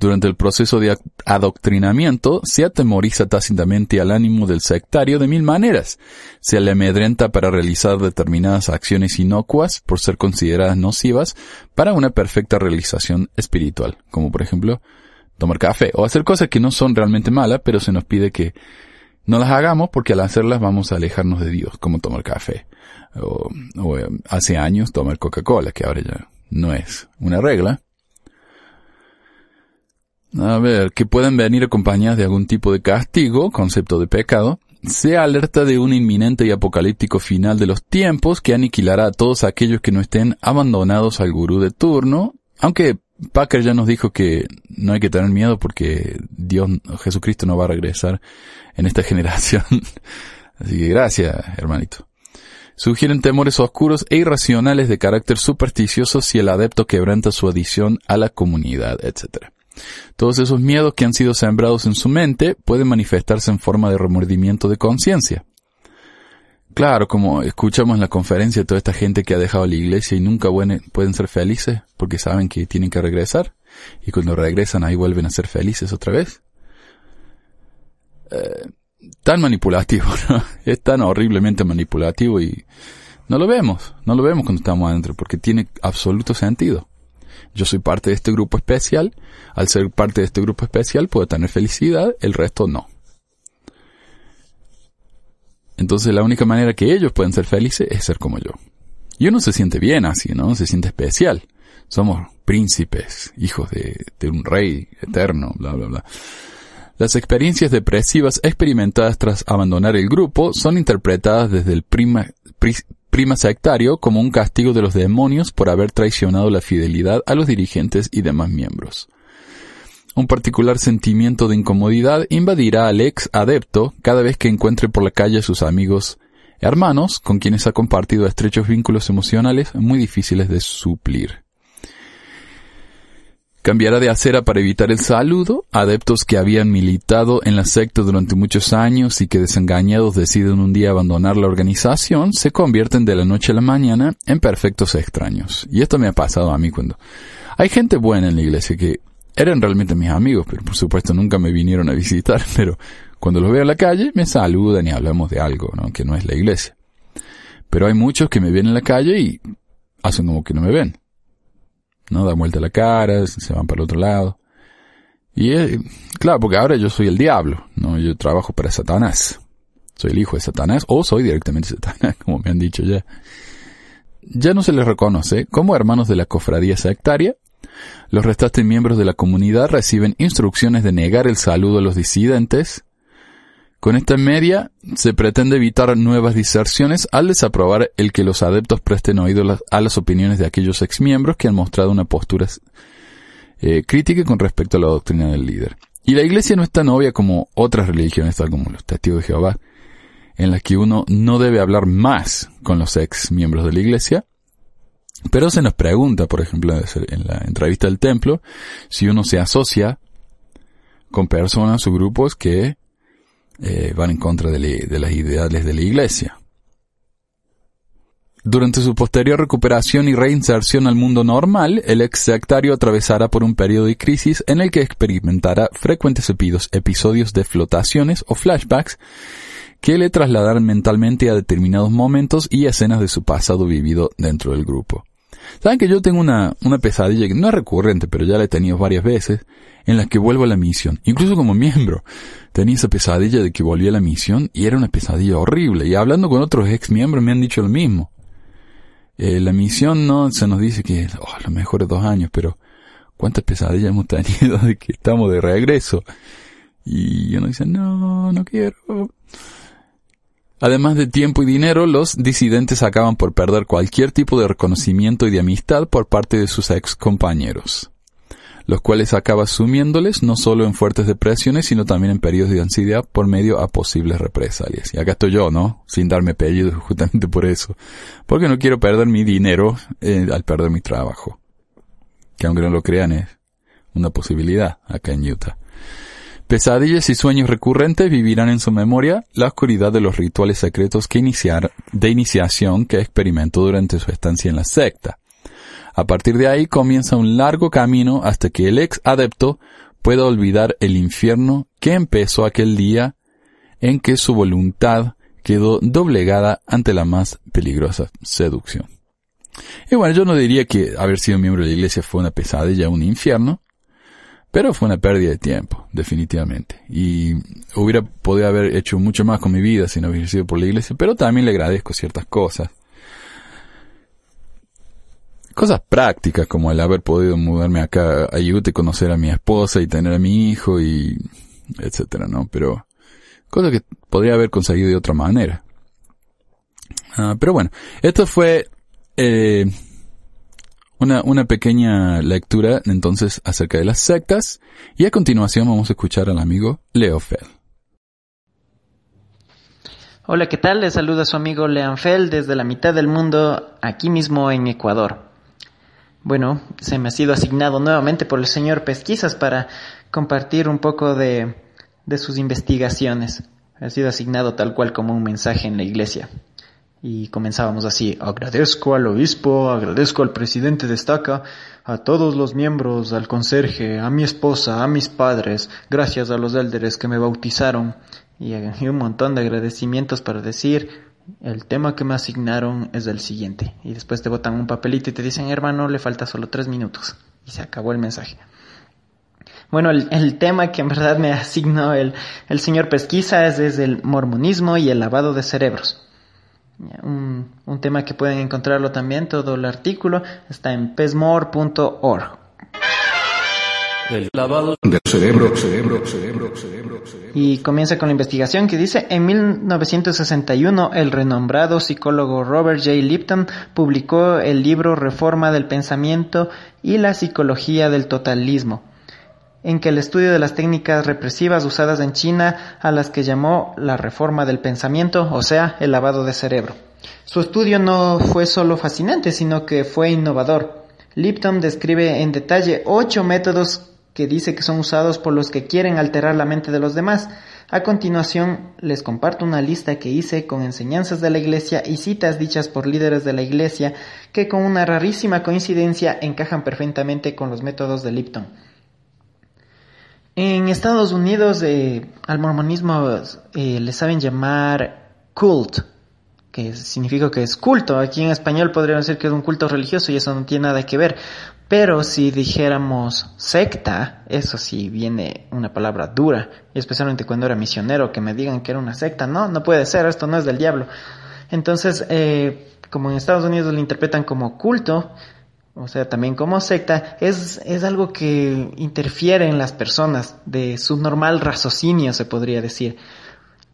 Speaker 2: Durante el proceso de adoctrinamiento se atemoriza tácitamente al ánimo del sectario de mil maneras. Se le amedrenta para realizar determinadas acciones inocuas por ser consideradas nocivas para una perfecta realización espiritual, como por ejemplo tomar café o hacer cosas que no son realmente malas, pero se nos pide que no las hagamos porque al hacerlas vamos a alejarnos de Dios, como tomar café. O, o hace años tomar Coca-Cola, que ahora ya no es una regla, a ver, que pueden venir acompañadas de algún tipo de castigo, concepto de pecado, se alerta de un inminente y apocalíptico final de los tiempos que aniquilará a todos aquellos que no estén abandonados al gurú de turno, aunque Packer ya nos dijo que no hay que tener miedo porque Dios, Jesucristo no va a regresar en esta generación. Así que gracias, hermanito. Sugieren temores oscuros e irracionales de carácter supersticioso si el adepto quebranta su adición a la comunidad, etc. Todos esos miedos que han sido sembrados en su mente pueden manifestarse en forma de remordimiento de conciencia. Claro, como escuchamos en la conferencia, toda esta gente que ha dejado la iglesia y nunca pueden ser felices porque saben que tienen que regresar y cuando regresan ahí vuelven a ser felices otra vez. Eh, tan manipulativo, ¿no? Es tan horriblemente manipulativo y no lo vemos, no lo vemos cuando estamos adentro porque tiene absoluto sentido. Yo soy parte de este grupo especial, al ser parte de este grupo especial puedo tener felicidad, el resto no. Entonces la única manera que ellos pueden ser felices es ser como yo. Y uno se siente bien así, ¿no? Se siente especial. Somos príncipes, hijos de, un rey eterno, bla, bla, bla. Las experiencias depresivas experimentadas tras abandonar el grupo son interpretadas desde el prima, prima sectario como un castigo de los demonios por haber traicionado la fidelidad a los dirigentes y demás miembros. Un particular sentimiento de incomodidad invadirá al ex adepto cada vez que encuentre por la calle a sus amigos hermanos con quienes ha compartido estrechos vínculos emocionales muy difíciles de suplir. Cambiará de acera para evitar el saludo, adeptos que habían militado en la secta durante muchos años y que desengañados deciden un día abandonar la organización, se convierten de la noche a la mañana en perfectos extraños. Y esto me ha pasado a mí cuando... Hay gente buena en la iglesia que eran realmente mis amigos, pero por supuesto nunca me vinieron a visitar, pero cuando los veo en la calle me saludan y hablamos de algo, ¿no? Que no es la iglesia. Pero hay muchos que me ven en la calle y hacen como que no me ven. ¿No? Dan vuelta la cara, se van para el otro lado. Y claro, porque ahora yo soy el diablo, ¿no? Yo trabajo para Satanás. Soy el hijo de Satanás o soy directamente Satanás, como me han dicho ya. Ya no se les reconoce como hermanos de la cofradía sectaria los restantes miembros de la comunidad reciben instrucciones de negar el saludo a los disidentes. Con esta media se pretende evitar nuevas diserciones al desaprobar el que los adeptos presten oído a las opiniones de aquellos exmiembros que han mostrado una postura eh, crítica con respecto a la doctrina del líder. Y la iglesia no es tan obvia como otras religiones, tal como los testigos de Jehová, en las que uno no debe hablar más con los ex miembros de la iglesia, pero se nos pregunta, por ejemplo, en la entrevista del templo, si uno se asocia con personas o grupos que eh, van en contra de, las ideales de la iglesia. Durante su posterior recuperación y reinserción al mundo normal, el ex sectario atravesará por un periodo de crisis en el que experimentará frecuentes episodios de flotaciones o flashbacks que le trasladarán mentalmente a determinados momentos y escenas de su pasado vivido dentro del grupo. Saben que yo tengo una, una pesadilla que no es recurrente, pero ya la he tenido varias veces, en la que vuelvo a la misión. Incluso como miembro, tenía esa pesadilla de que volví a la misión y era una pesadilla horrible. Y hablando con otros ex miembros me han dicho lo mismo. Eh, la misión no se nos dice que oh, los mejores dos años, pero cuántas pesadillas hemos tenido de que estamos de regreso. Y uno dice, no, no quiero. Además de tiempo y dinero, los disidentes acaban por perder cualquier tipo de reconocimiento y de amistad por parte de sus ex compañeros, los cuales acaba sumiéndoles no solo en fuertes depresiones, sino también en periodos de ansiedad por medio a posibles represalias. Y acá estoy yo, ¿no? Sin darme apellido justamente por eso. Porque no quiero perder mi dinero eh, al perder mi trabajo. Que aunque no lo crean es una posibilidad acá en Utah. Pesadillas y sueños recurrentes vivirán en su memoria la oscuridad de los rituales secretos que iniciar, de iniciación que experimentó durante su estancia en la secta. A partir de ahí comienza un largo camino hasta que el ex adepto pueda olvidar el infierno que empezó aquel día en que su voluntad quedó doblegada ante la más peligrosa seducción. Y bueno, yo no diría que haber sido miembro de la iglesia fue una pesadilla, un infierno, pero fue una pérdida de tiempo, definitivamente. Y hubiera podido haber hecho mucho más con mi vida si no hubiera sido por la iglesia, pero también le agradezco ciertas cosas. Cosas prácticas como el haber podido mudarme acá a Utah y conocer a mi esposa y tener a mi hijo y etcétera, ¿no? Pero cosas que podría haber conseguido de otra manera. Ah, pero bueno, esto fue eh, una, una pequeña lectura entonces acerca de las sectas y a continuación vamos a escuchar al amigo Leo Fell.
Speaker 4: Hola, ¿qué tal? Les saluda su amigo Leon Fell desde la mitad del mundo, aquí mismo en Ecuador. Bueno, se me ha sido asignado nuevamente por el señor Pesquisas para compartir un poco de, de sus investigaciones. Ha sido asignado tal cual como un mensaje en la iglesia. Y comenzábamos así, agradezco al obispo, agradezco al presidente de estaca, a todos los miembros, al conserje, a mi esposa, a mis padres, gracias a los élderes que me bautizaron, y, un montón de agradecimientos para decir, el tema que me asignaron es el siguiente. Y después te botan un papelito y te dicen, hermano, le falta solo tres minutos. Y se acabó el mensaje. Bueno, el, tema que en verdad me asignó el, el señor Pesquisa es desde el mormonismo y el lavado de cerebros. Un, un, tema que pueden encontrarlo también, todo el artículo está en pesmore.org.
Speaker 5: El lavado del cerebro, cerebro, cerebro, cerebro, cerebro.
Speaker 4: Y comienza con la investigación que dice, en 1961 el renombrado psicólogo Robert J. Lipton publicó el libro Reforma del Pensamiento y la Psicología del Totalismo, en que el estudio de las técnicas represivas usadas en China a las que llamó la reforma del pensamiento, o sea, el lavado de cerebro. Su estudio no fue solo fascinante, sino que fue innovador. Lipton describe en detalle ocho métodos que dice que son usados por los que quieren alterar la mente de los demás. A continuación, les comparto una lista que hice con enseñanzas de la Iglesia y citas dichas por líderes de la Iglesia que con una rarísima coincidencia encajan perfectamente con los métodos de Lipton. En Estados Unidos eh, al mormonismo eh, le saben llamar cult, que significa que es culto. Aquí en español podríamos decir que es un culto religioso y eso no tiene nada que ver. Pero si dijéramos secta, eso sí viene una palabra dura, y especialmente cuando era misionero, que me digan que era una secta, no, no puede ser, esto no es del diablo. Entonces, eh, como en Estados Unidos lo interpretan como culto, o sea, también como secta, es, es algo que interfiere en las personas de su normal raciocinio, se podría decir,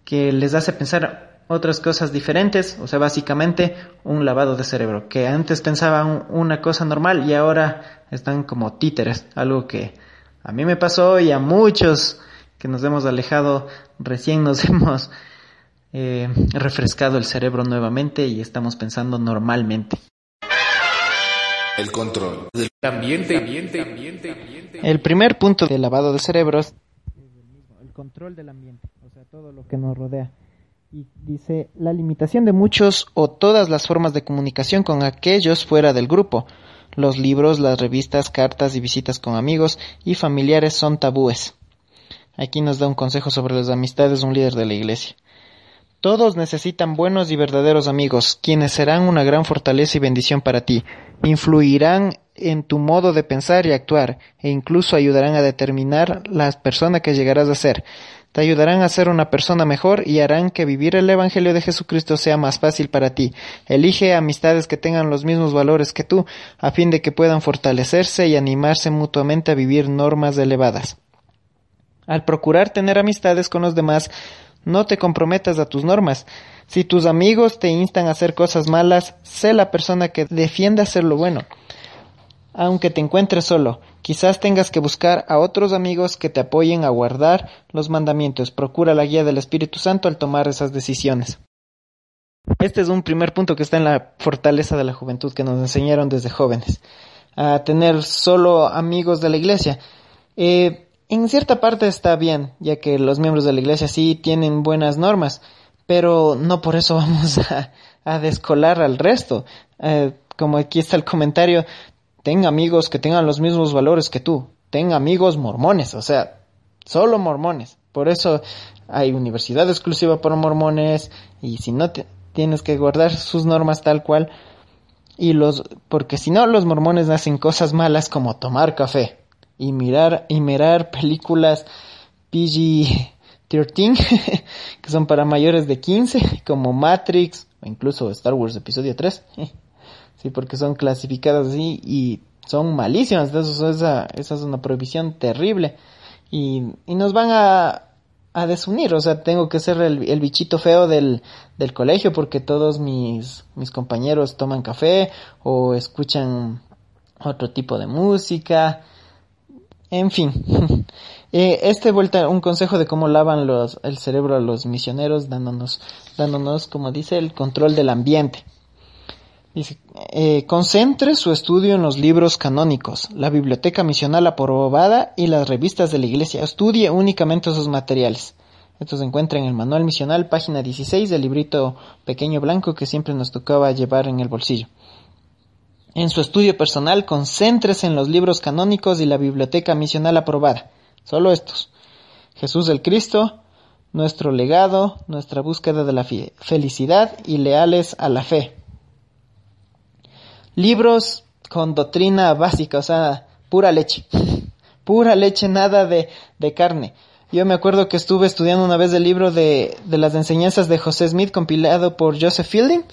Speaker 4: que les hace pensar, otras cosas diferentes, o sea, básicamente un lavado de cerebro, que antes pensaban una cosa normal y ahora están como títeres, algo que a mí me pasó y a muchos que nos hemos alejado, recién nos hemos eh, refrescado el cerebro nuevamente y estamos pensando normalmente.
Speaker 1: El control del ambiente, ambiente, ambiente, ambiente.
Speaker 4: El primer punto del lavado de cerebros el control del ambiente, o sea, todo lo que nos rodea. Y dice, la limitación de muchos o todas las formas de comunicación con aquellos fuera del grupo. Los libros, las revistas, cartas y visitas con amigos y familiares son tabúes. Aquí nos da un consejo sobre las amistades un líder de la iglesia. Todos necesitan buenos y verdaderos amigos, quienes serán una gran fortaleza y bendición para ti. Influirán en tu modo de pensar y actuar, e incluso ayudarán a determinar la persona que llegarás a ser. Te ayudarán a ser una persona mejor y harán que vivir el Evangelio de Jesucristo sea más fácil para ti. Elige amistades que tengan los mismos valores que tú, a fin de que puedan fortalecerse y animarse mutuamente a vivir normas elevadas. Al procurar tener amistades con los demás, no te comprometas a tus normas. Si tus amigos te instan a hacer cosas malas, sé la persona que defiende hacer lo bueno aunque te encuentres solo. Quizás tengas que buscar a otros amigos que te apoyen a guardar los mandamientos. Procura la guía del Espíritu Santo al tomar esas decisiones. Este es un primer punto que está en la fortaleza de la juventud que nos enseñaron desde jóvenes. A tener solo amigos de la iglesia. Eh, en cierta parte está bien, ya que los miembros de la iglesia sí tienen buenas normas, pero no por eso vamos a, descolar al resto. Eh, como aquí está el comentario, ten amigos que tengan los mismos valores que tú, ten amigos mormones, o sea, solo mormones. Por eso hay universidad exclusiva para mormones y si no tienes que guardar sus normas tal cual y los porque si no los mormones hacen cosas malas como tomar café y mirar y mirar películas PG-13 que son para mayores de 15 como Matrix o incluso Star Wars episodio 3 sí, porque son clasificadas así y son malísimas, entonces esa, esa es una prohibición terrible. Y, y nos van a, a desunir, o sea, tengo que ser el, el bichito feo del, del colegio porque todos mis, mis compañeros toman café o escuchan otro tipo de música, en fin. eh, este vuelta un consejo de cómo lavan los, el cerebro a los misioneros dándonos, dándonos, como dice, el control del ambiente. Dice, eh, concentre su estudio en los libros canónicos, la biblioteca misional aprobada y las revistas de la iglesia. Estudie únicamente esos materiales. Esto se encuentra en el manual misional, página 16 del librito pequeño blanco que siempre nos tocaba llevar en el bolsillo. En su estudio personal, concéntrese en los libros canónicos y la biblioteca misional aprobada. Solo estos. Jesús el Cristo, nuestro legado, nuestra búsqueda de la felicidad y leales a la fe. Libros con doctrina básica, o sea, pura leche. Pura leche, nada de, de carne. Yo me acuerdo que estuve estudiando una vez el libro de, de las enseñanzas de José Smith compilado por Joseph Fielding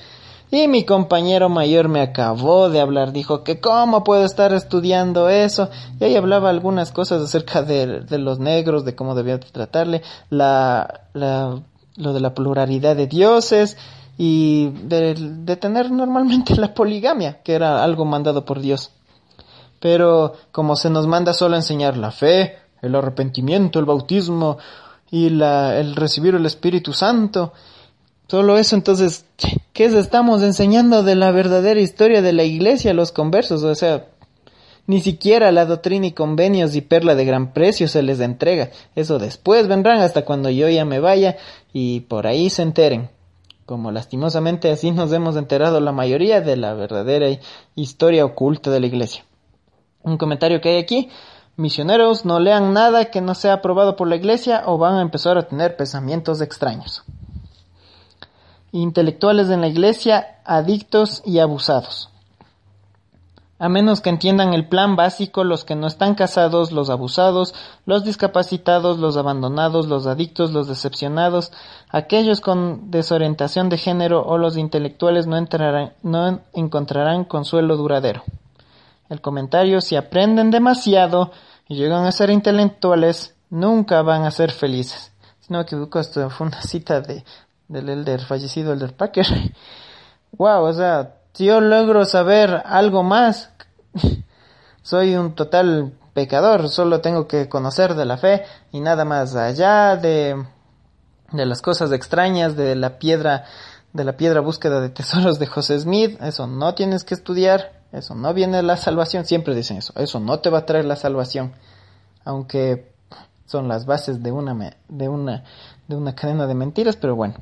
Speaker 4: y mi compañero mayor me acabó de hablar, dijo que cómo puedo estar estudiando eso. Y ahí hablaba algunas cosas acerca de, los negros, de cómo debía tratarle, la, lo de la pluralidad de dioses y de, de tener normalmente la poligamia, que era algo mandado por Dios. Pero como se nos manda solo enseñar la fe, el arrepentimiento, el bautismo y la, el recibir el Espíritu Santo, Solo eso, entonces, ¿qué estamos enseñando de la verdadera historia de la iglesia, los conversos? O sea, ni siquiera la doctrina y convenios y perla de gran precio se les entrega. Eso después vendrán hasta cuando yo ya me vaya y por ahí se enteren. Como lastimosamente así nos hemos enterado la mayoría de la verdadera historia oculta de la iglesia. Un comentario que hay aquí. Misioneros no lean nada que no sea aprobado por la iglesia o van a empezar a tener pensamientos extraños intelectuales en la iglesia, adictos y abusados. A menos que entiendan el plan básico, los que no están casados, los abusados, los discapacitados, los abandonados, los adictos, los decepcionados, aquellos con desorientación de género o los intelectuales no encontrarán consuelo duradero. El comentario, si aprenden demasiado y llegan a ser intelectuales, nunca van a ser felices. Si no me equivoco, esto fue una cita de del Elder fallecido Elder Packer. wow, o sea, si yo logro saber algo más, soy un total pecador, solo tengo que conocer de la fe y nada más allá de de las cosas extrañas de la piedra de la piedra búsqueda de tesoros de José Smith, eso no tienes que estudiar, eso no viene la salvación, siempre dicen eso, eso no te va a traer la salvación, aunque son las bases de una de una de una cadena de mentiras, pero bueno.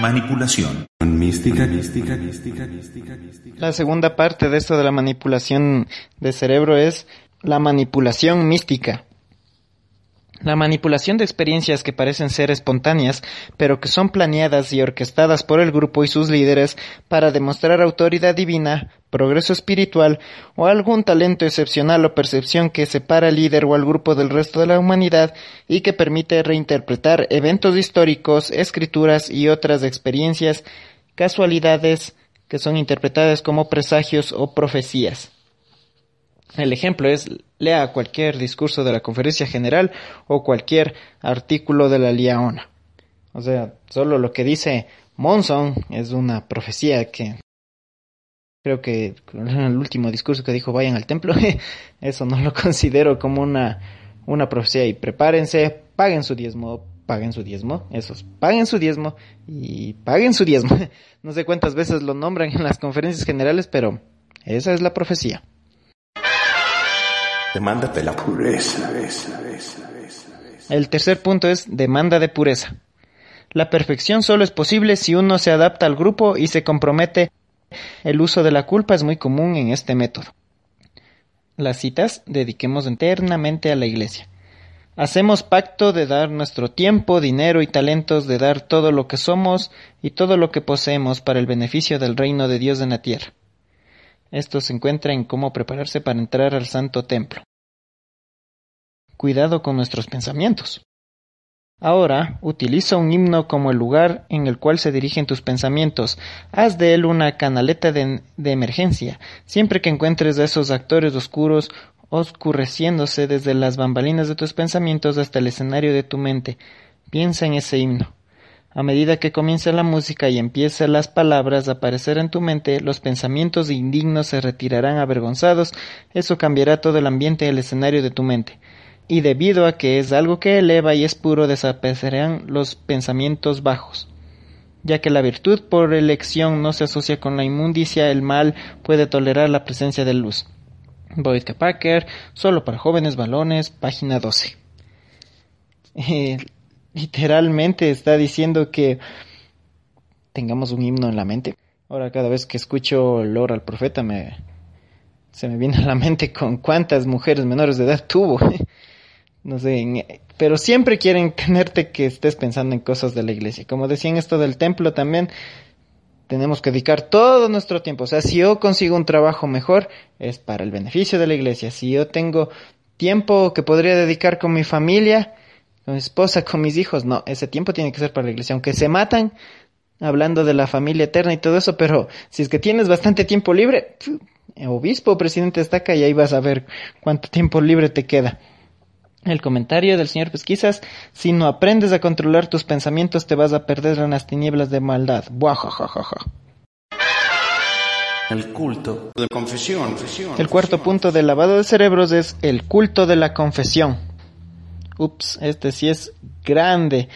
Speaker 5: Manipulación. Mística, mística, mística, mística,
Speaker 4: mística. La segunda parte de esto de la manipulación de cerebro es la manipulación mística. La manipulación de experiencias que parecen ser espontáneas, pero que son planeadas y orquestadas por el grupo y sus líderes para demostrar autoridad divina, progreso espiritual o algún talento excepcional o percepción que separa al líder o al grupo del resto de la humanidad y que permite reinterpretar eventos históricos, escrituras y otras experiencias, casualidades que son interpretadas como presagios o profecías. El ejemplo es lea cualquier discurso de la conferencia general o cualquier artículo de la Liaona. O sea, solo lo que dice Monson es una profecía que creo que en el último discurso que dijo vayan al templo, eso no lo considero como una, una profecía y prepárense, paguen su diezmo, paguen su diezmo, esos, paguen su diezmo y paguen su diezmo. No sé cuántas veces lo nombran en las conferencias generales, pero esa es la profecía.
Speaker 5: Demanda de la pureza.
Speaker 4: El tercer punto es demanda de pureza. La perfección solo es posible si uno se adapta al grupo y se compromete. El uso de la culpa es muy común en este método. Las citas dediquemos eternamente a la iglesia. Hacemos pacto de dar nuestro tiempo, dinero y talentos, de dar todo lo que somos y todo lo que poseemos para el beneficio del reino de Dios en la tierra. Esto se encuentra en cómo prepararse para entrar al santo templo. Cuidado con nuestros pensamientos. Ahora, utiliza un himno como el lugar en el cual se dirigen tus pensamientos. Haz de él una canaleta de, emergencia. Siempre que encuentres a esos actores oscuros oscureciéndose desde las bambalinas de tus pensamientos hasta el escenario de tu mente, piensa en ese himno. A medida que comience la música y empiecen las palabras a aparecer en tu mente, los pensamientos indignos se retirarán avergonzados, eso cambiará todo el ambiente y el escenario de tu mente. Y debido a que es algo que eleva y es puro, desaparecerán los pensamientos bajos. Ya que la virtud por elección no se asocia con la inmundicia, el mal puede tolerar la presencia de luz. Boyd Packer, solo para jóvenes balones, página 12. Literalmente está diciendo que tengamos un himno en la mente. Ahora cada vez que escucho olor al profeta me se me viene a la mente con cuántas mujeres menores de edad tuvo. no sé, pero siempre quieren tenerte que estés pensando en cosas de la iglesia. Como decían esto del templo también, tenemos que dedicar todo nuestro tiempo. O sea, si yo consigo un trabajo mejor, es para el beneficio de la iglesia. Si yo tengo tiempo que podría dedicar con mi familia, con mi esposa, con mis hijos, no, ese tiempo tiene que ser para la iglesia. Aunque se matan, hablando de la familia eterna y todo eso, pero si es que tienes bastante tiempo libre, obispo, presidente destaca y ahí vas a ver cuánto tiempo libre te queda. El comentario del señor Pesquisas, si no aprendes a controlar tus pensamientos te vas a perder en las tinieblas de maldad. Buajajajaja.
Speaker 5: El culto de confesión.
Speaker 4: El cuarto punto del lavado de cerebros es el culto de la confesión. Ups, este sí es grande.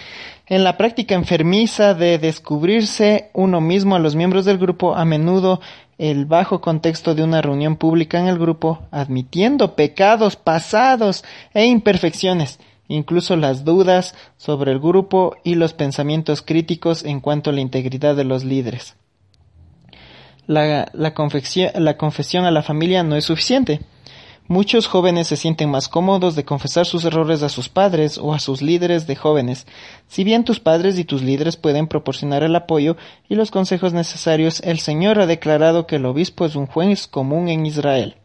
Speaker 4: En la práctica enfermiza de descubrirse uno mismo a los miembros del grupo, a menudo el bajo contexto de una reunión pública en el grupo, admitiendo pecados pasados e imperfecciones, incluso las dudas sobre el grupo y los pensamientos críticos en cuanto a la integridad de los líderes. La, la, confesión a la familia no es suficiente. Muchos jóvenes se sienten más cómodos de confesar sus errores a sus padres o a sus líderes de jóvenes, si bien tus padres y tus líderes pueden proporcionar el apoyo y los consejos necesarios, el Señor ha declarado que el obispo es un juez común en Israel.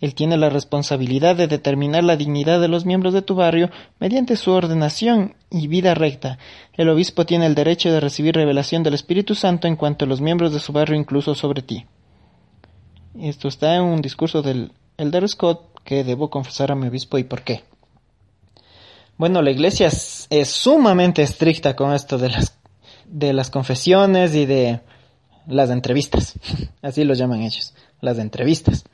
Speaker 4: Él tiene la responsabilidad de determinar la dignidad de los miembros de tu barrio mediante su ordenación y vida recta. El obispo tiene el derecho de recibir revelación del Espíritu Santo en cuanto a los miembros de su barrio, incluso sobre ti. Esto está en un discurso del Elder Scott que debo confesar a mi obispo y por qué. Bueno, la iglesia es, sumamente estricta con esto de las, de las confesiones y de las entrevistas. Así lo llaman ellos, las entrevistas.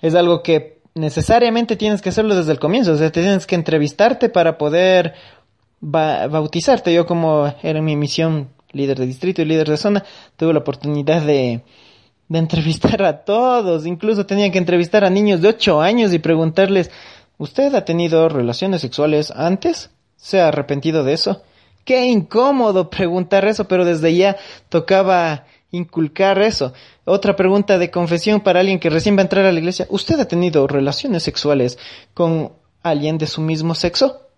Speaker 4: Es algo que necesariamente tienes que hacerlo desde el comienzo, o sea, tienes que entrevistarte para poder bautizarte. Yo como era mi misión líder de distrito y líder de zona, tuve la oportunidad de, de entrevistar a todos, incluso tenían que entrevistar a niños de 8 años y preguntarles, ¿usted ha tenido relaciones sexuales antes? ¿Se ha arrepentido de eso? Qué incómodo preguntar eso, pero desde ya tocaba inculcar eso. Otra pregunta de confesión para alguien que recién va a entrar a la iglesia. ¿Usted ha tenido relaciones sexuales con alguien de su mismo sexo?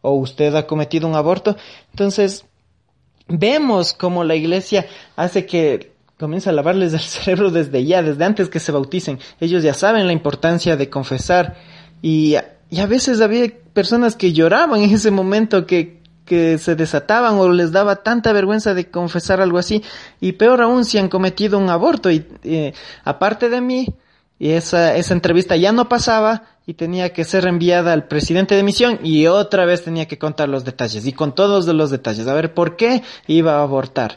Speaker 4: ¿O usted ha cometido un aborto? Entonces, vemos cómo la iglesia hace que comienza a lavarles el cerebro desde ya, desde antes que se bauticen. Ellos ya saben la importancia de confesar. Y, y a veces había personas que lloraban en ese momento que, que se desataban o les daba tanta vergüenza de confesar algo así. Y peor aún si han cometido un aborto. Y eh, aparte de mí y esa, esa entrevista ya no pasaba y tenía que ser enviada al presidente de misión y otra vez tenía que contar los detalles. Y con todos los detalles. A ver por qué iba a abortar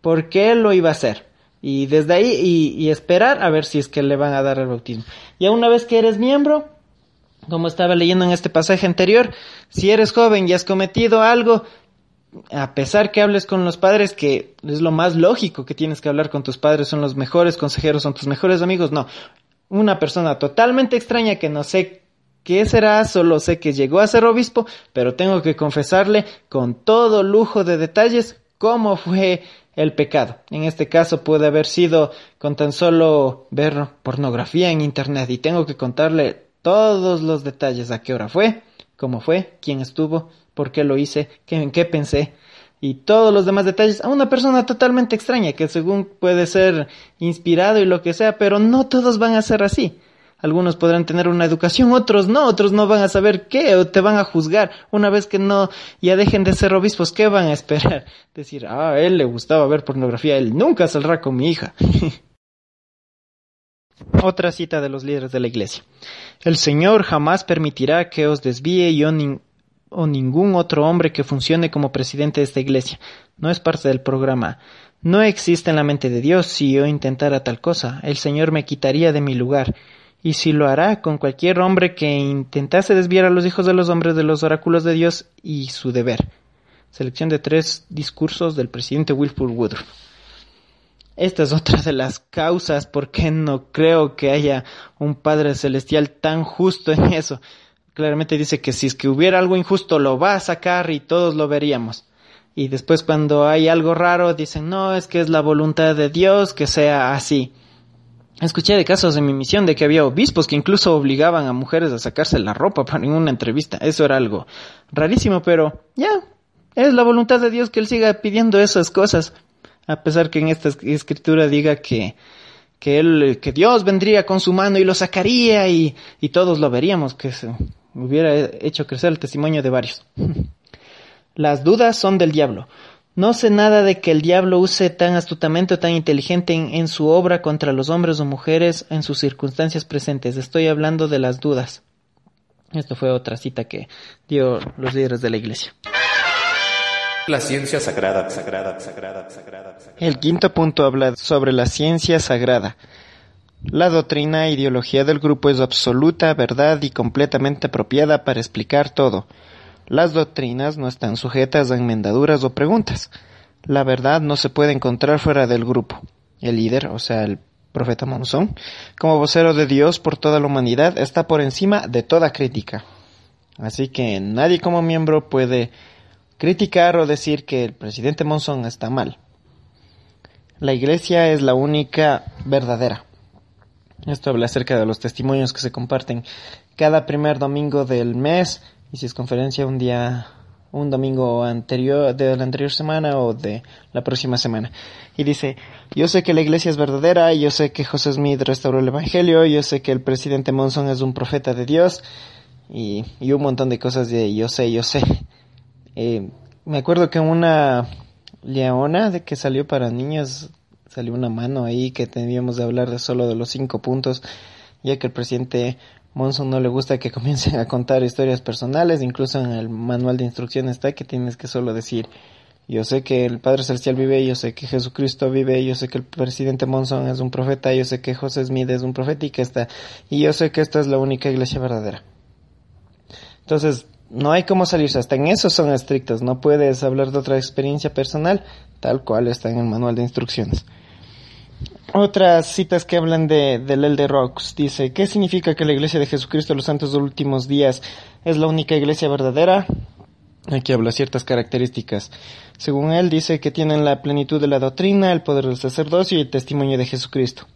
Speaker 4: por qué lo iba a hacer y desde ahí, y, esperar a ver si es que le van a dar el bautismo. Ya una vez que eres miembro, como estaba leyendo en este pasaje anterior, si eres joven y has cometido algo, a pesar que hables con los padres, que es lo más lógico que tienes que hablar con tus padres, son los mejores consejeros, son tus mejores amigos, no. Una persona totalmente extraña que no sé qué será, solo sé que llegó a ser obispo, pero tengo que confesarle con todo lujo de detalles cómo fue el pecado. En este caso puede haber sido con tan solo ver pornografía en Internet y tengo que contarle todos los detalles, a qué hora fue, cómo fue, quién estuvo, por qué lo hice, qué, en qué pensé y todos los demás detalles a una persona totalmente extraña que según puede ser inspirado y lo que sea, pero no todos van a ser así. Algunos podrán tener una educación, otros no, otros no van a saber qué, o te van a juzgar. Una vez que no, ya dejen de ser obispos, ¿qué van a esperar? Decir, ah, a él le gustaba ver pornografía, él nunca saldrá con mi hija. Otra cita de los líderes de la iglesia. El Señor jamás permitirá que os desvíe yo o ningún otro hombre que funcione como presidente de esta iglesia. No es parte del programa. No existe en la mente de Dios si yo intentara tal cosa. El Señor me quitaría de mi lugar y si lo hará con cualquier hombre que intentase desviar a los hijos de los hombres de los oráculos de Dios y su deber. Selección de tres discursos del presidente Wilford Woodruff. Esta es otra de las causas por qué no creo que haya un Padre Celestial tan justo en eso. Claramente dice que si es que hubiera algo injusto lo va a sacar y todos lo veríamos. Y después cuando hay algo raro dicen no, es que es la voluntad de Dios que sea así. Escuché de casos en mi misión de que había obispos que incluso obligaban a mujeres a sacarse la ropa para una entrevista. Eso era algo rarísimo, pero ya, es la voluntad de Dios que Él siga pidiendo esas cosas. A pesar que en esta escritura diga que, que él, que Dios vendría con su mano y lo sacaría y, y todos lo veríamos, que se hubiera hecho crecer el testimonio de varios. Las dudas son del diablo. No sé nada de que el diablo use tan astutamente o tan inteligente en, su obra contra los hombres o mujeres en sus circunstancias presentes. Estoy hablando de las dudas. Esto fue otra cita que dio los líderes de la iglesia.
Speaker 5: La ciencia sagrada, sagrada, sagrada, sagrada.
Speaker 4: El quinto punto habla sobre la ciencia sagrada. La doctrina e ideología del grupo es absoluta verdad y completamente apropiada para explicar todo. Las doctrinas no están sujetas a enmendaduras o preguntas. La verdad no se puede encontrar fuera del grupo. El líder, o sea, el profeta Monzón, como vocero de Dios por toda la humanidad, está por encima de toda crítica. Así que nadie como miembro puede criticar o decir que el presidente Monzón está mal. La iglesia es la única verdadera. Esto habla acerca de los testimonios que se comparten cada primer domingo del mes y si es conferencia un día, un domingo anterior, de la anterior semana o de la próxima semana. Y dice, yo sé que la iglesia es verdadera, yo sé que José Smith restauró el evangelio, yo sé que el presidente Monson es un profeta de Dios y, y un montón de cosas de yo sé, yo sé. Eh, me acuerdo que una leona de que salió para niños, salió una mano ahí que teníamos de hablar de solo de los cinco puntos, ya que el presidente Monson no le gusta que comiencen a contar historias personales, incluso en el manual de instrucción está que tienes que solo decir, yo sé que el Padre Celestial vive, yo sé que Jesucristo vive, yo sé que el presidente Monson es un profeta, yo sé que José Smith es un profeta y que está, y yo sé que esta es la única iglesia verdadera. Entonces, no hay cómo salirse, hasta en eso son estrictos, no puedes hablar de otra experiencia personal, tal cual está en el manual de instrucciones. Otras citas que hablan de, del Elder Rocks dice, ¿qué significa que la Iglesia de Jesucristo de los Santos de los Últimos Días es la única iglesia verdadera? Aquí habla ciertas características. Según él, dice que tienen la plenitud de la doctrina, el poder del sacerdocio y el testimonio de Jesucristo.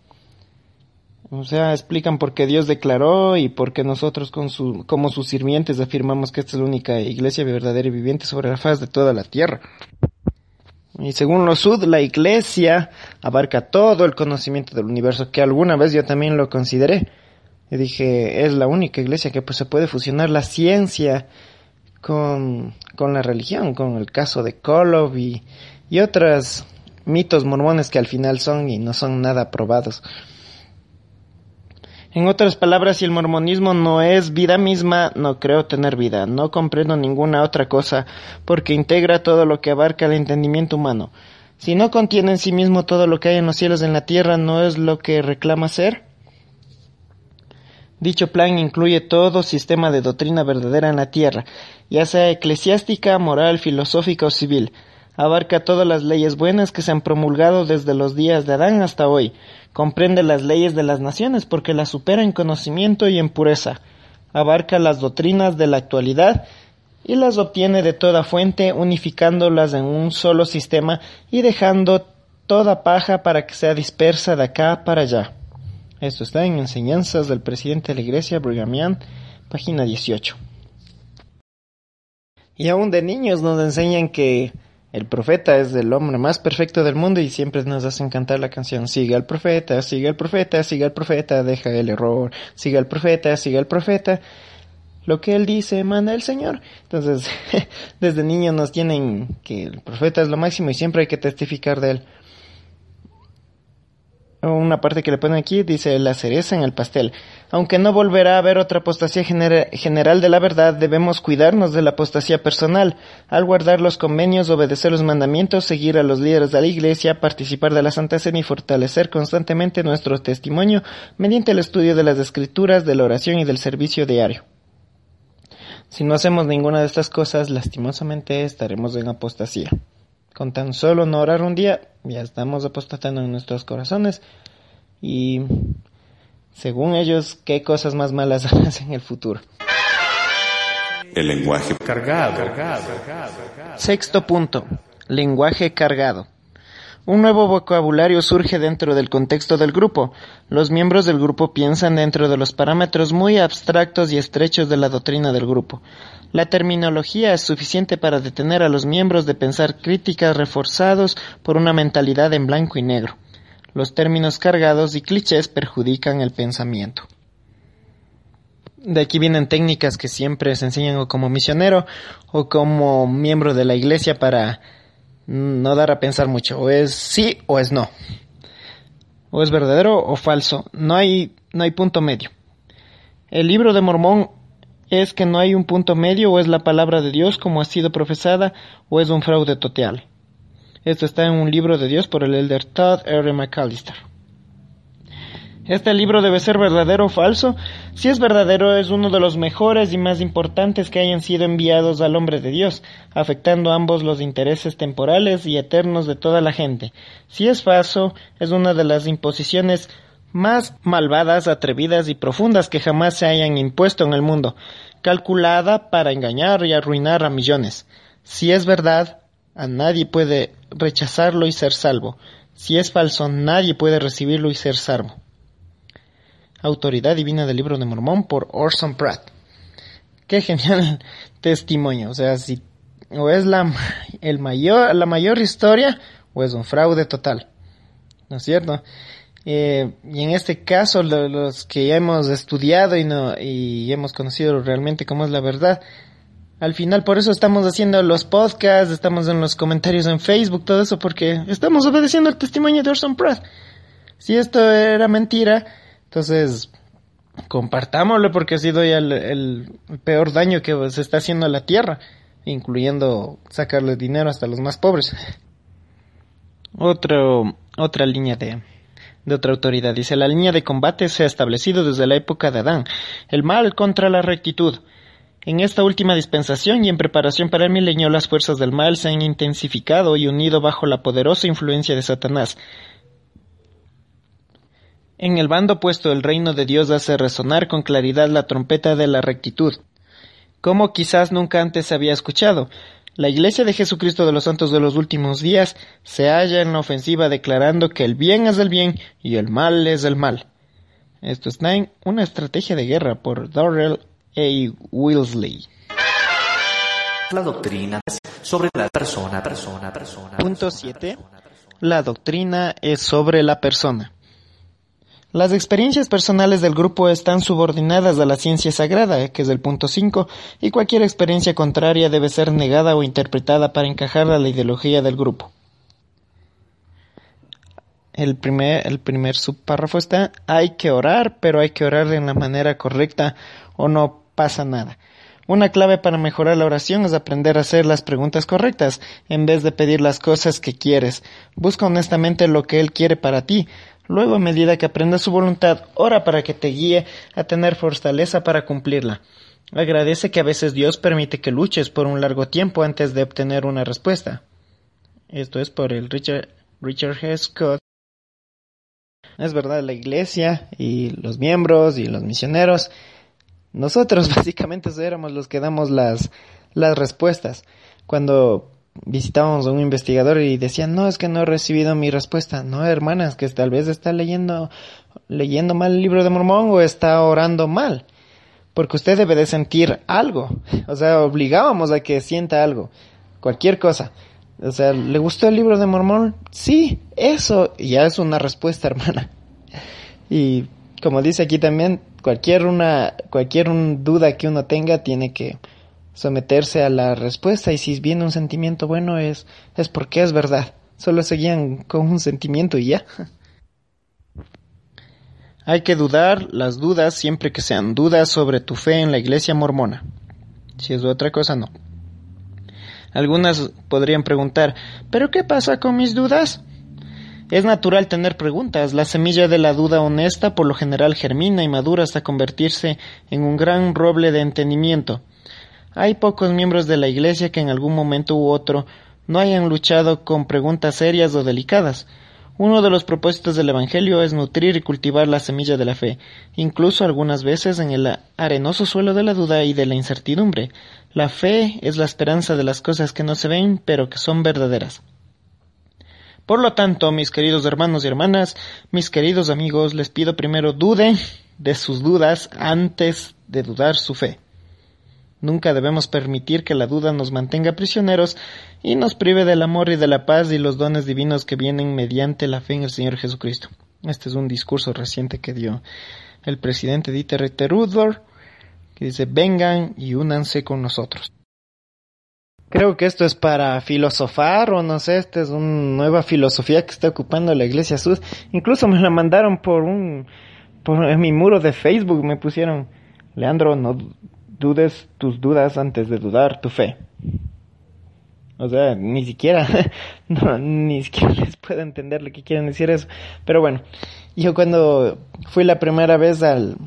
Speaker 4: O sea, explican por qué Dios declaró y por qué nosotros con su, como sus sirvientes afirmamos que esta es la única iglesia verdadera y viviente sobre la faz de toda la tierra. Y según los Sud, la iglesia abarca todo el conocimiento del universo, que alguna vez yo también lo consideré. Y dije, es la única iglesia que pues, se puede fusionar la ciencia con, con la religión, con el caso de Kolob y, y otros mitos mormones que al final son y no son nada probados. En otras palabras, si el mormonismo no es vida misma, no creo tener vida, no comprendo ninguna otra cosa, porque integra todo lo que abarca el entendimiento humano. Si no contiene en sí mismo todo lo que hay en los cielos y en la tierra, ¿no es lo que reclama ser? Dicho plan incluye todo sistema de doctrina verdadera en la tierra, ya sea eclesiástica, moral, filosófica o civil. Abarca todas las leyes buenas que se han promulgado desde los días de Adán hasta hoy, comprende las leyes de las naciones porque las supera en conocimiento y en pureza, abarca las doctrinas de la actualidad y las obtiene de toda fuente unificándolas en un solo sistema y dejando toda paja para que sea dispersa de acá para allá. Esto está en Enseñanzas del Presidente de la Iglesia, Brigham página 18. Y aún de niños nos enseñan que el profeta es el hombre más perfecto del mundo y siempre nos hacen cantar la canción Siga el profeta, siga el profeta, siga el profeta, deja el error, siga el profeta, siga el profeta. Lo que él dice, manda el Señor. Entonces, desde niños nos tienen que el profeta es lo máximo y siempre hay que testificar de él una parte que le ponen aquí dice la cereza en el pastel. Aunque no volverá a haber otra apostasía general de la verdad, debemos cuidarnos de la apostasía personal, al guardar los convenios, obedecer los mandamientos, seguir a los líderes de la iglesia, participar de la Santa Cena y fortalecer constantemente nuestro testimonio mediante el estudio de las escrituras, de la oración y del servicio diario. Si no hacemos ninguna de estas cosas, lastimosamente estaremos en apostasía. Con tan solo no orar un día, ya estamos apostatando en nuestros corazones y según ellos, qué cosas más malas hacen en el futuro.
Speaker 5: El lenguaje cargado.
Speaker 4: Sexto punto. Lenguaje cargado. Un nuevo vocabulario surge dentro del contexto del grupo. Los miembros del grupo piensan dentro de los parámetros muy abstractos y estrechos de la doctrina del grupo. La terminología es suficiente para detener a los miembros de pensar críticas reforzados por una mentalidad en blanco y negro. Los términos cargados y clichés perjudican el pensamiento. De aquí vienen técnicas que siempre se enseñan como misionero o como miembro de la iglesia para no dar a pensar mucho. O es sí o es no. O es verdadero o falso. No hay, no hay punto medio. El libro de Mormón es que no hay un punto medio o es la palabra de Dios como ha sido profesada o es un fraude total. Esto está en un libro de Dios por el elder Todd R. McAllister. ¿Este libro debe ser verdadero o falso? Si es verdadero, es uno de los mejores y más importantes que hayan sido enviados al hombre de Dios, afectando ambos los intereses temporales y eternos de toda la gente. Si es falso, es una de las imposiciones más malvadas, atrevidas y profundas que jamás se hayan impuesto en el mundo, calculada para engañar y arruinar a millones. Si es verdad, a nadie puede rechazarlo y ser salvo. Si es falso, nadie puede recibirlo y ser salvo. Autoridad Divina del Libro de Mormón por Orson Pratt. Qué genial testimonio. O sea, si o es la, el mayor, la mayor historia o es un fraude total. ¿No es cierto? Eh, y en este caso, los que ya hemos estudiado y, no, y hemos conocido realmente cómo es la verdad, al final por eso estamos haciendo los podcasts, estamos en los comentarios en Facebook, todo eso, porque estamos obedeciendo el testimonio de Orson Pratt. Si esto era mentira, entonces, compartámoslo porque ha sido ya el, peor daño que se está haciendo a la tierra, incluyendo sacarle dinero hasta los más pobres. Otra línea de, de otra autoridad. Dice, la línea de combate se ha establecido desde la época de Adán. El mal contra la rectitud. En esta última dispensación y en preparación para el milenio, las fuerzas del mal se han intensificado y unido bajo la poderosa influencia de Satanás. En el bando opuesto el reino de Dios hace resonar con claridad la trompeta de la rectitud, como quizás nunca antes se había escuchado. La Iglesia de Jesucristo de los Santos de los Últimos Días se halla en la ofensiva declarando que el bien es el bien y el mal es el mal. Esto está en Una estrategia de guerra por Darrell A. Wilsley.
Speaker 6: La doctrina sobre la persona, persona, persona.
Speaker 4: Punto 7. La doctrina es sobre la persona. Las experiencias personales del grupo están subordinadas a la ciencia sagrada, que es el punto 5, y cualquier experiencia contraria debe ser negada o interpretada para encajar a la ideología del grupo. El primer, el primer subpárrafo está, hay que orar, pero hay que orar de la manera correcta o no pasa nada. Una clave para mejorar la oración es aprender a hacer las preguntas correctas en vez de pedir las cosas que quieres. Busca honestamente lo que Él quiere para ti. Luego, a medida que aprendas su voluntad, ora para que te guíe a tener fortaleza para cumplirla. Agradece que a veces Dios permite que luches por un largo tiempo antes de obtener una respuesta. Esto es por el Richard, Richard H. Scott. Es verdad, la iglesia y los miembros y los misioneros, nosotros básicamente éramos los que damos las, las respuestas. Cuando visitábamos a un investigador y decían, no, es que no he recibido mi respuesta. No, hermanas, que tal vez está leyendo, leyendo mal el libro de Mormón o está orando mal. Porque usted debe de sentir algo. O sea, obligábamos a que sienta algo. Cualquier cosa. O sea, ¿le gustó el libro de Mormón? Sí, eso ya es una respuesta, hermana. Y como dice aquí también, cualquier una, cualquier duda que uno tenga tiene que someterse a la respuesta y si viene un sentimiento bueno es, es porque es verdad. Solo seguían con un sentimiento y ya. Hay que dudar las dudas siempre que sean dudas sobre tu fe en la iglesia mormona. Si es otra cosa, no. Algunas podrían preguntar, ¿pero qué pasa con mis dudas? Es natural tener preguntas. La semilla de la duda honesta por lo general germina y madura hasta convertirse en un gran roble de entendimiento. Hay pocos miembros de la Iglesia que en algún momento u otro no hayan luchado con preguntas serias o delicadas. Uno de los propósitos del Evangelio es nutrir y cultivar la semilla de la fe, incluso algunas veces en el arenoso suelo de la duda y de la incertidumbre. La fe es la esperanza de las cosas que no se ven, pero que son verdaderas. Por lo tanto, mis queridos hermanos y hermanas, mis queridos amigos, les pido primero duden de sus dudas antes de dudar su fe. Nunca debemos permitir que la duda nos mantenga prisioneros y nos prive del amor y de la paz y los dones divinos que vienen mediante la fe en el Señor Jesucristo. Este es un discurso reciente que dio el presidente Dieter Terudor, que dice, vengan y únanse con nosotros. Creo que esto es para filosofar o no sé, esta es una nueva filosofía que está ocupando la Iglesia Sud. Incluso me la mandaron por un, por en mi muro de Facebook, me pusieron, Leandro, no dudes tus dudas antes de dudar tu fe. O sea, ni siquiera, no, ni siquiera les puedo entender lo que quieren decir eso. Pero bueno, yo cuando fui la primera vez al,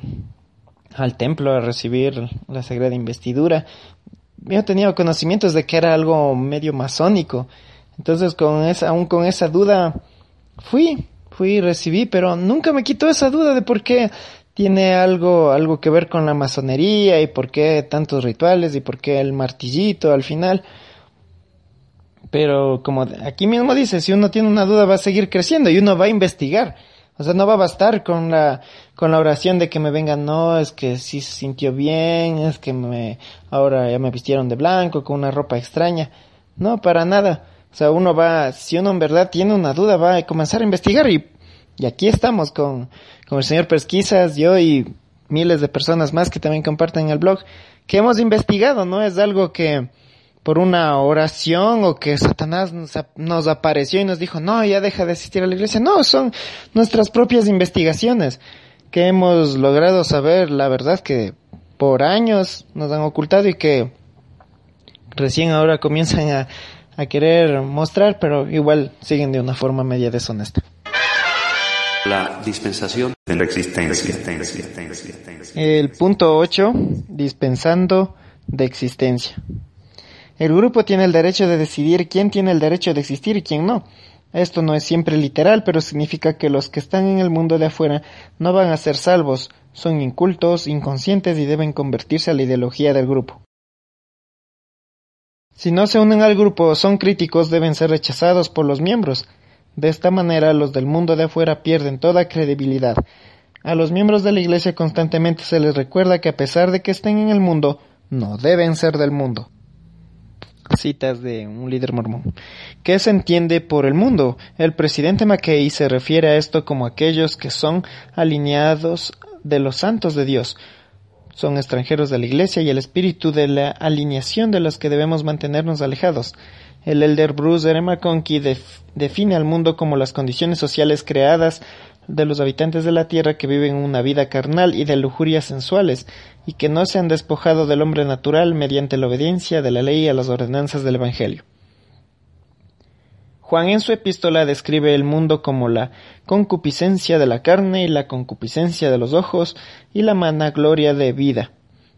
Speaker 4: al templo a recibir la sagrada investidura, yo tenía conocimientos de que era algo medio masónico. Entonces, con esa, aún con esa duda, fui, fui y recibí, pero nunca me quitó esa duda de por qué tiene algo, algo que ver con la masonería y por qué tantos rituales y por qué el martillito al final. Pero como aquí mismo dice, si uno tiene una duda va a seguir creciendo y uno va a investigar. O sea, no va a bastar con la, con la oración de que me vengan, no, es que sí se sintió bien, es que me, ahora ya me vistieron de blanco con una ropa extraña. No, para nada. O sea, uno va, si uno en verdad tiene una duda, va a comenzar a investigar y y aquí estamos con, con el señor Pesquisas, yo y miles de personas más que también comparten el blog, que hemos investigado, no es algo que por una oración o que Satanás nos, nos, apareció y nos dijo, no, ya deja de asistir a la iglesia. No, son nuestras propias investigaciones que hemos logrado saber la verdad que por años nos han ocultado y que recién ahora comienzan a, a querer mostrar, pero igual siguen de una forma media deshonesta.
Speaker 5: La dispensación de la existencia.
Speaker 4: El punto 8, dispensando de existencia. El grupo tiene el derecho de decidir quién tiene el derecho de existir y quién no. Esto no es siempre literal, pero significa que los que están en el mundo de afuera no van a ser salvos, son incultos, inconscientes y deben convertirse a la ideología del grupo. Si no se unen al grupo, son críticos, deben ser rechazados por los miembros. De esta manera los del mundo de afuera pierden toda credibilidad. A los miembros de la Iglesia constantemente se les recuerda que a pesar de que estén en el mundo, no deben ser del mundo. Citas de un líder mormón. ¿Qué se entiende por el mundo? El presidente McKay se refiere a esto como aquellos que son alineados de los santos de Dios. Son extranjeros de la Iglesia y el espíritu de la alineación de los que debemos mantenernos alejados. El elder Bruce R. McConkie define al mundo como las condiciones sociales creadas de los habitantes de la tierra que viven una vida carnal y de lujurias sensuales, y que no se han despojado del hombre natural mediante la obediencia de la ley y a las ordenanzas del Evangelio. Juan en su epístola describe el mundo como la concupiscencia de la carne y la concupiscencia de los ojos y la gloria de vida.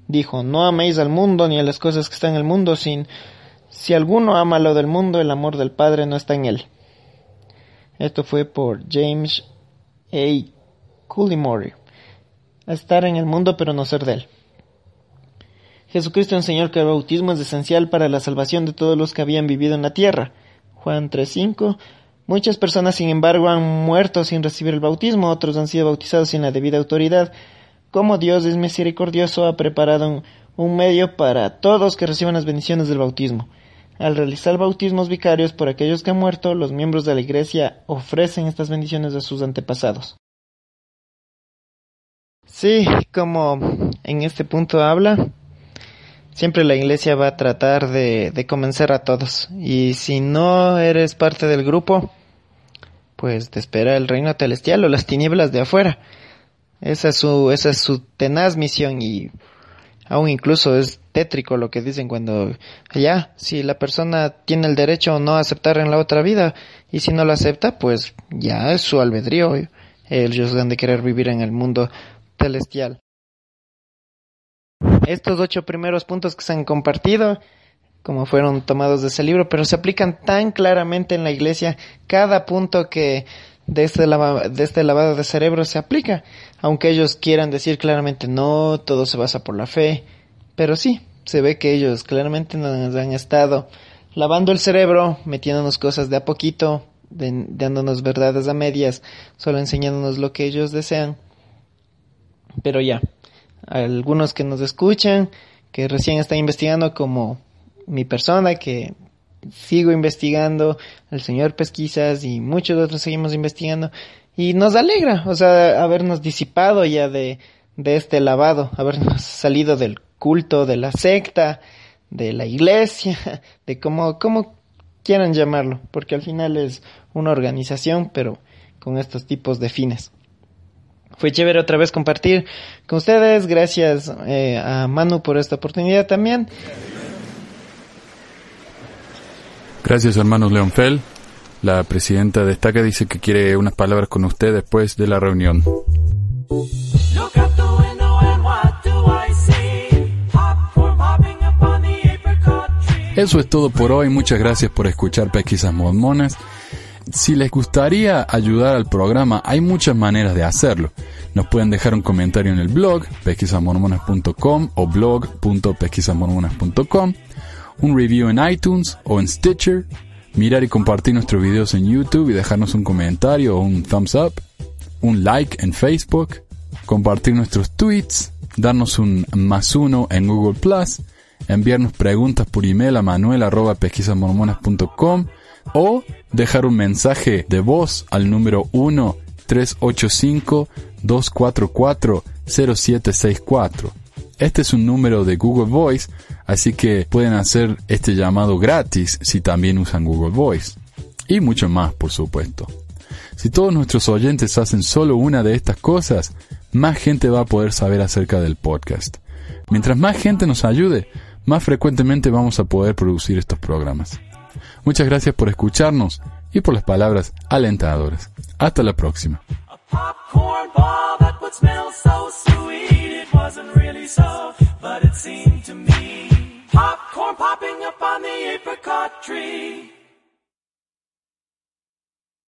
Speaker 4: Dijo, no améis al mundo ni a las cosas que están en el mundo, sin si alguno ama lo del mundo, el amor del Padre no está en él. Esto fue por James A. Cullimore. Estar en el mundo pero no ser de él. Jesucristo enseñó que el bautismo es esencial para la salvación de todos los que habían vivido en la tierra. Juan 3.5. Muchas personas, sin embargo, han muerto sin recibir el bautismo, otros han sido bautizados sin la debida autoridad. Como Dios es misericordioso, ha preparado un, un medio para todos que reciban las bendiciones del bautismo. Al realizar bautismos vicarios por aquellos que han muerto, los miembros de la Iglesia ofrecen estas bendiciones a sus antepasados. Sí, como en este punto habla, siempre la Iglesia va a tratar de, convencer a todos. Y si no eres parte del grupo, pues te espera el reino celestial o las tinieblas de afuera. Esa es su, esa es su tenaz misión y aún incluso es tétrico lo que dicen cuando ya si la persona tiene el derecho o no a aceptar en la otra vida y si no lo acepta pues ya es su albedrío ellos han de querer vivir en el mundo celestial. Estos ocho primeros puntos que se han compartido como fueron tomados de ese libro pero se aplican tan claramente en la iglesia cada punto que de este, de este lavado de cerebro se aplica, aunque ellos quieran decir claramente no, todo se basa por la fe, pero sí, se ve que ellos claramente nos han estado lavando el cerebro, metiéndonos cosas de a poquito dándonos verdades a medias, solo enseñándonos lo que ellos desean. Pero ya, algunos que nos escuchan, que recién están investigando como mi persona, que sigo investigando, el señor Pesquisas y muchos otros seguimos investigando. Y nos alegra, o sea, habernos disipado ya de, de este lavado, habernos salido del culto, de la secta, de la iglesia, de como, como quieran llamarlo, porque al final es una organización, pero con estos tipos de fines. Fue chévere otra vez compartir con ustedes. Gracias eh, a Manu por esta oportunidad también.
Speaker 2: Gracias, hermanos Leonfeld. La presidenta destaca dice que quiere unas palabras con usted después de la reunión. Eso es todo por hoy. Muchas gracias por escuchar Pesquisas Mormonas. Si les gustaría ayudar al programa, hay muchas maneras de hacerlo. Nos pueden dejar un comentario en el blog pesquisasmormonas.com o blog.pesquisasmormonas.com, un review en iTunes o en Stitcher, mirar y compartir nuestros videos en YouTube y dejarnos un comentario o un thumbs up, un like en Facebook, compartir nuestros tweets, darnos un más uno en Google Plus, enviarnos preguntas por email a manuel.pesquisasmormonas.com o dejar un mensaje de voz al número 1 385 244 0764. Este es un número de Google Voice, así que pueden hacer este llamado gratis si también usan Google Voice. Y mucho más, por supuesto. Si todos nuestros oyentes hacen solo una de estas cosas, más gente va a poder saber acerca del podcast. Mientras más gente nos ayude, más frecuentemente vamos a poder producir estos programas. Muchas gracias por escucharnos y por las palabras alentadoras. Hasta la próxima.
Speaker 7: Popcorn ball that would smell so sweet. It wasn't really so, but it seemed to me. Popcorn popping up on the apricot tree.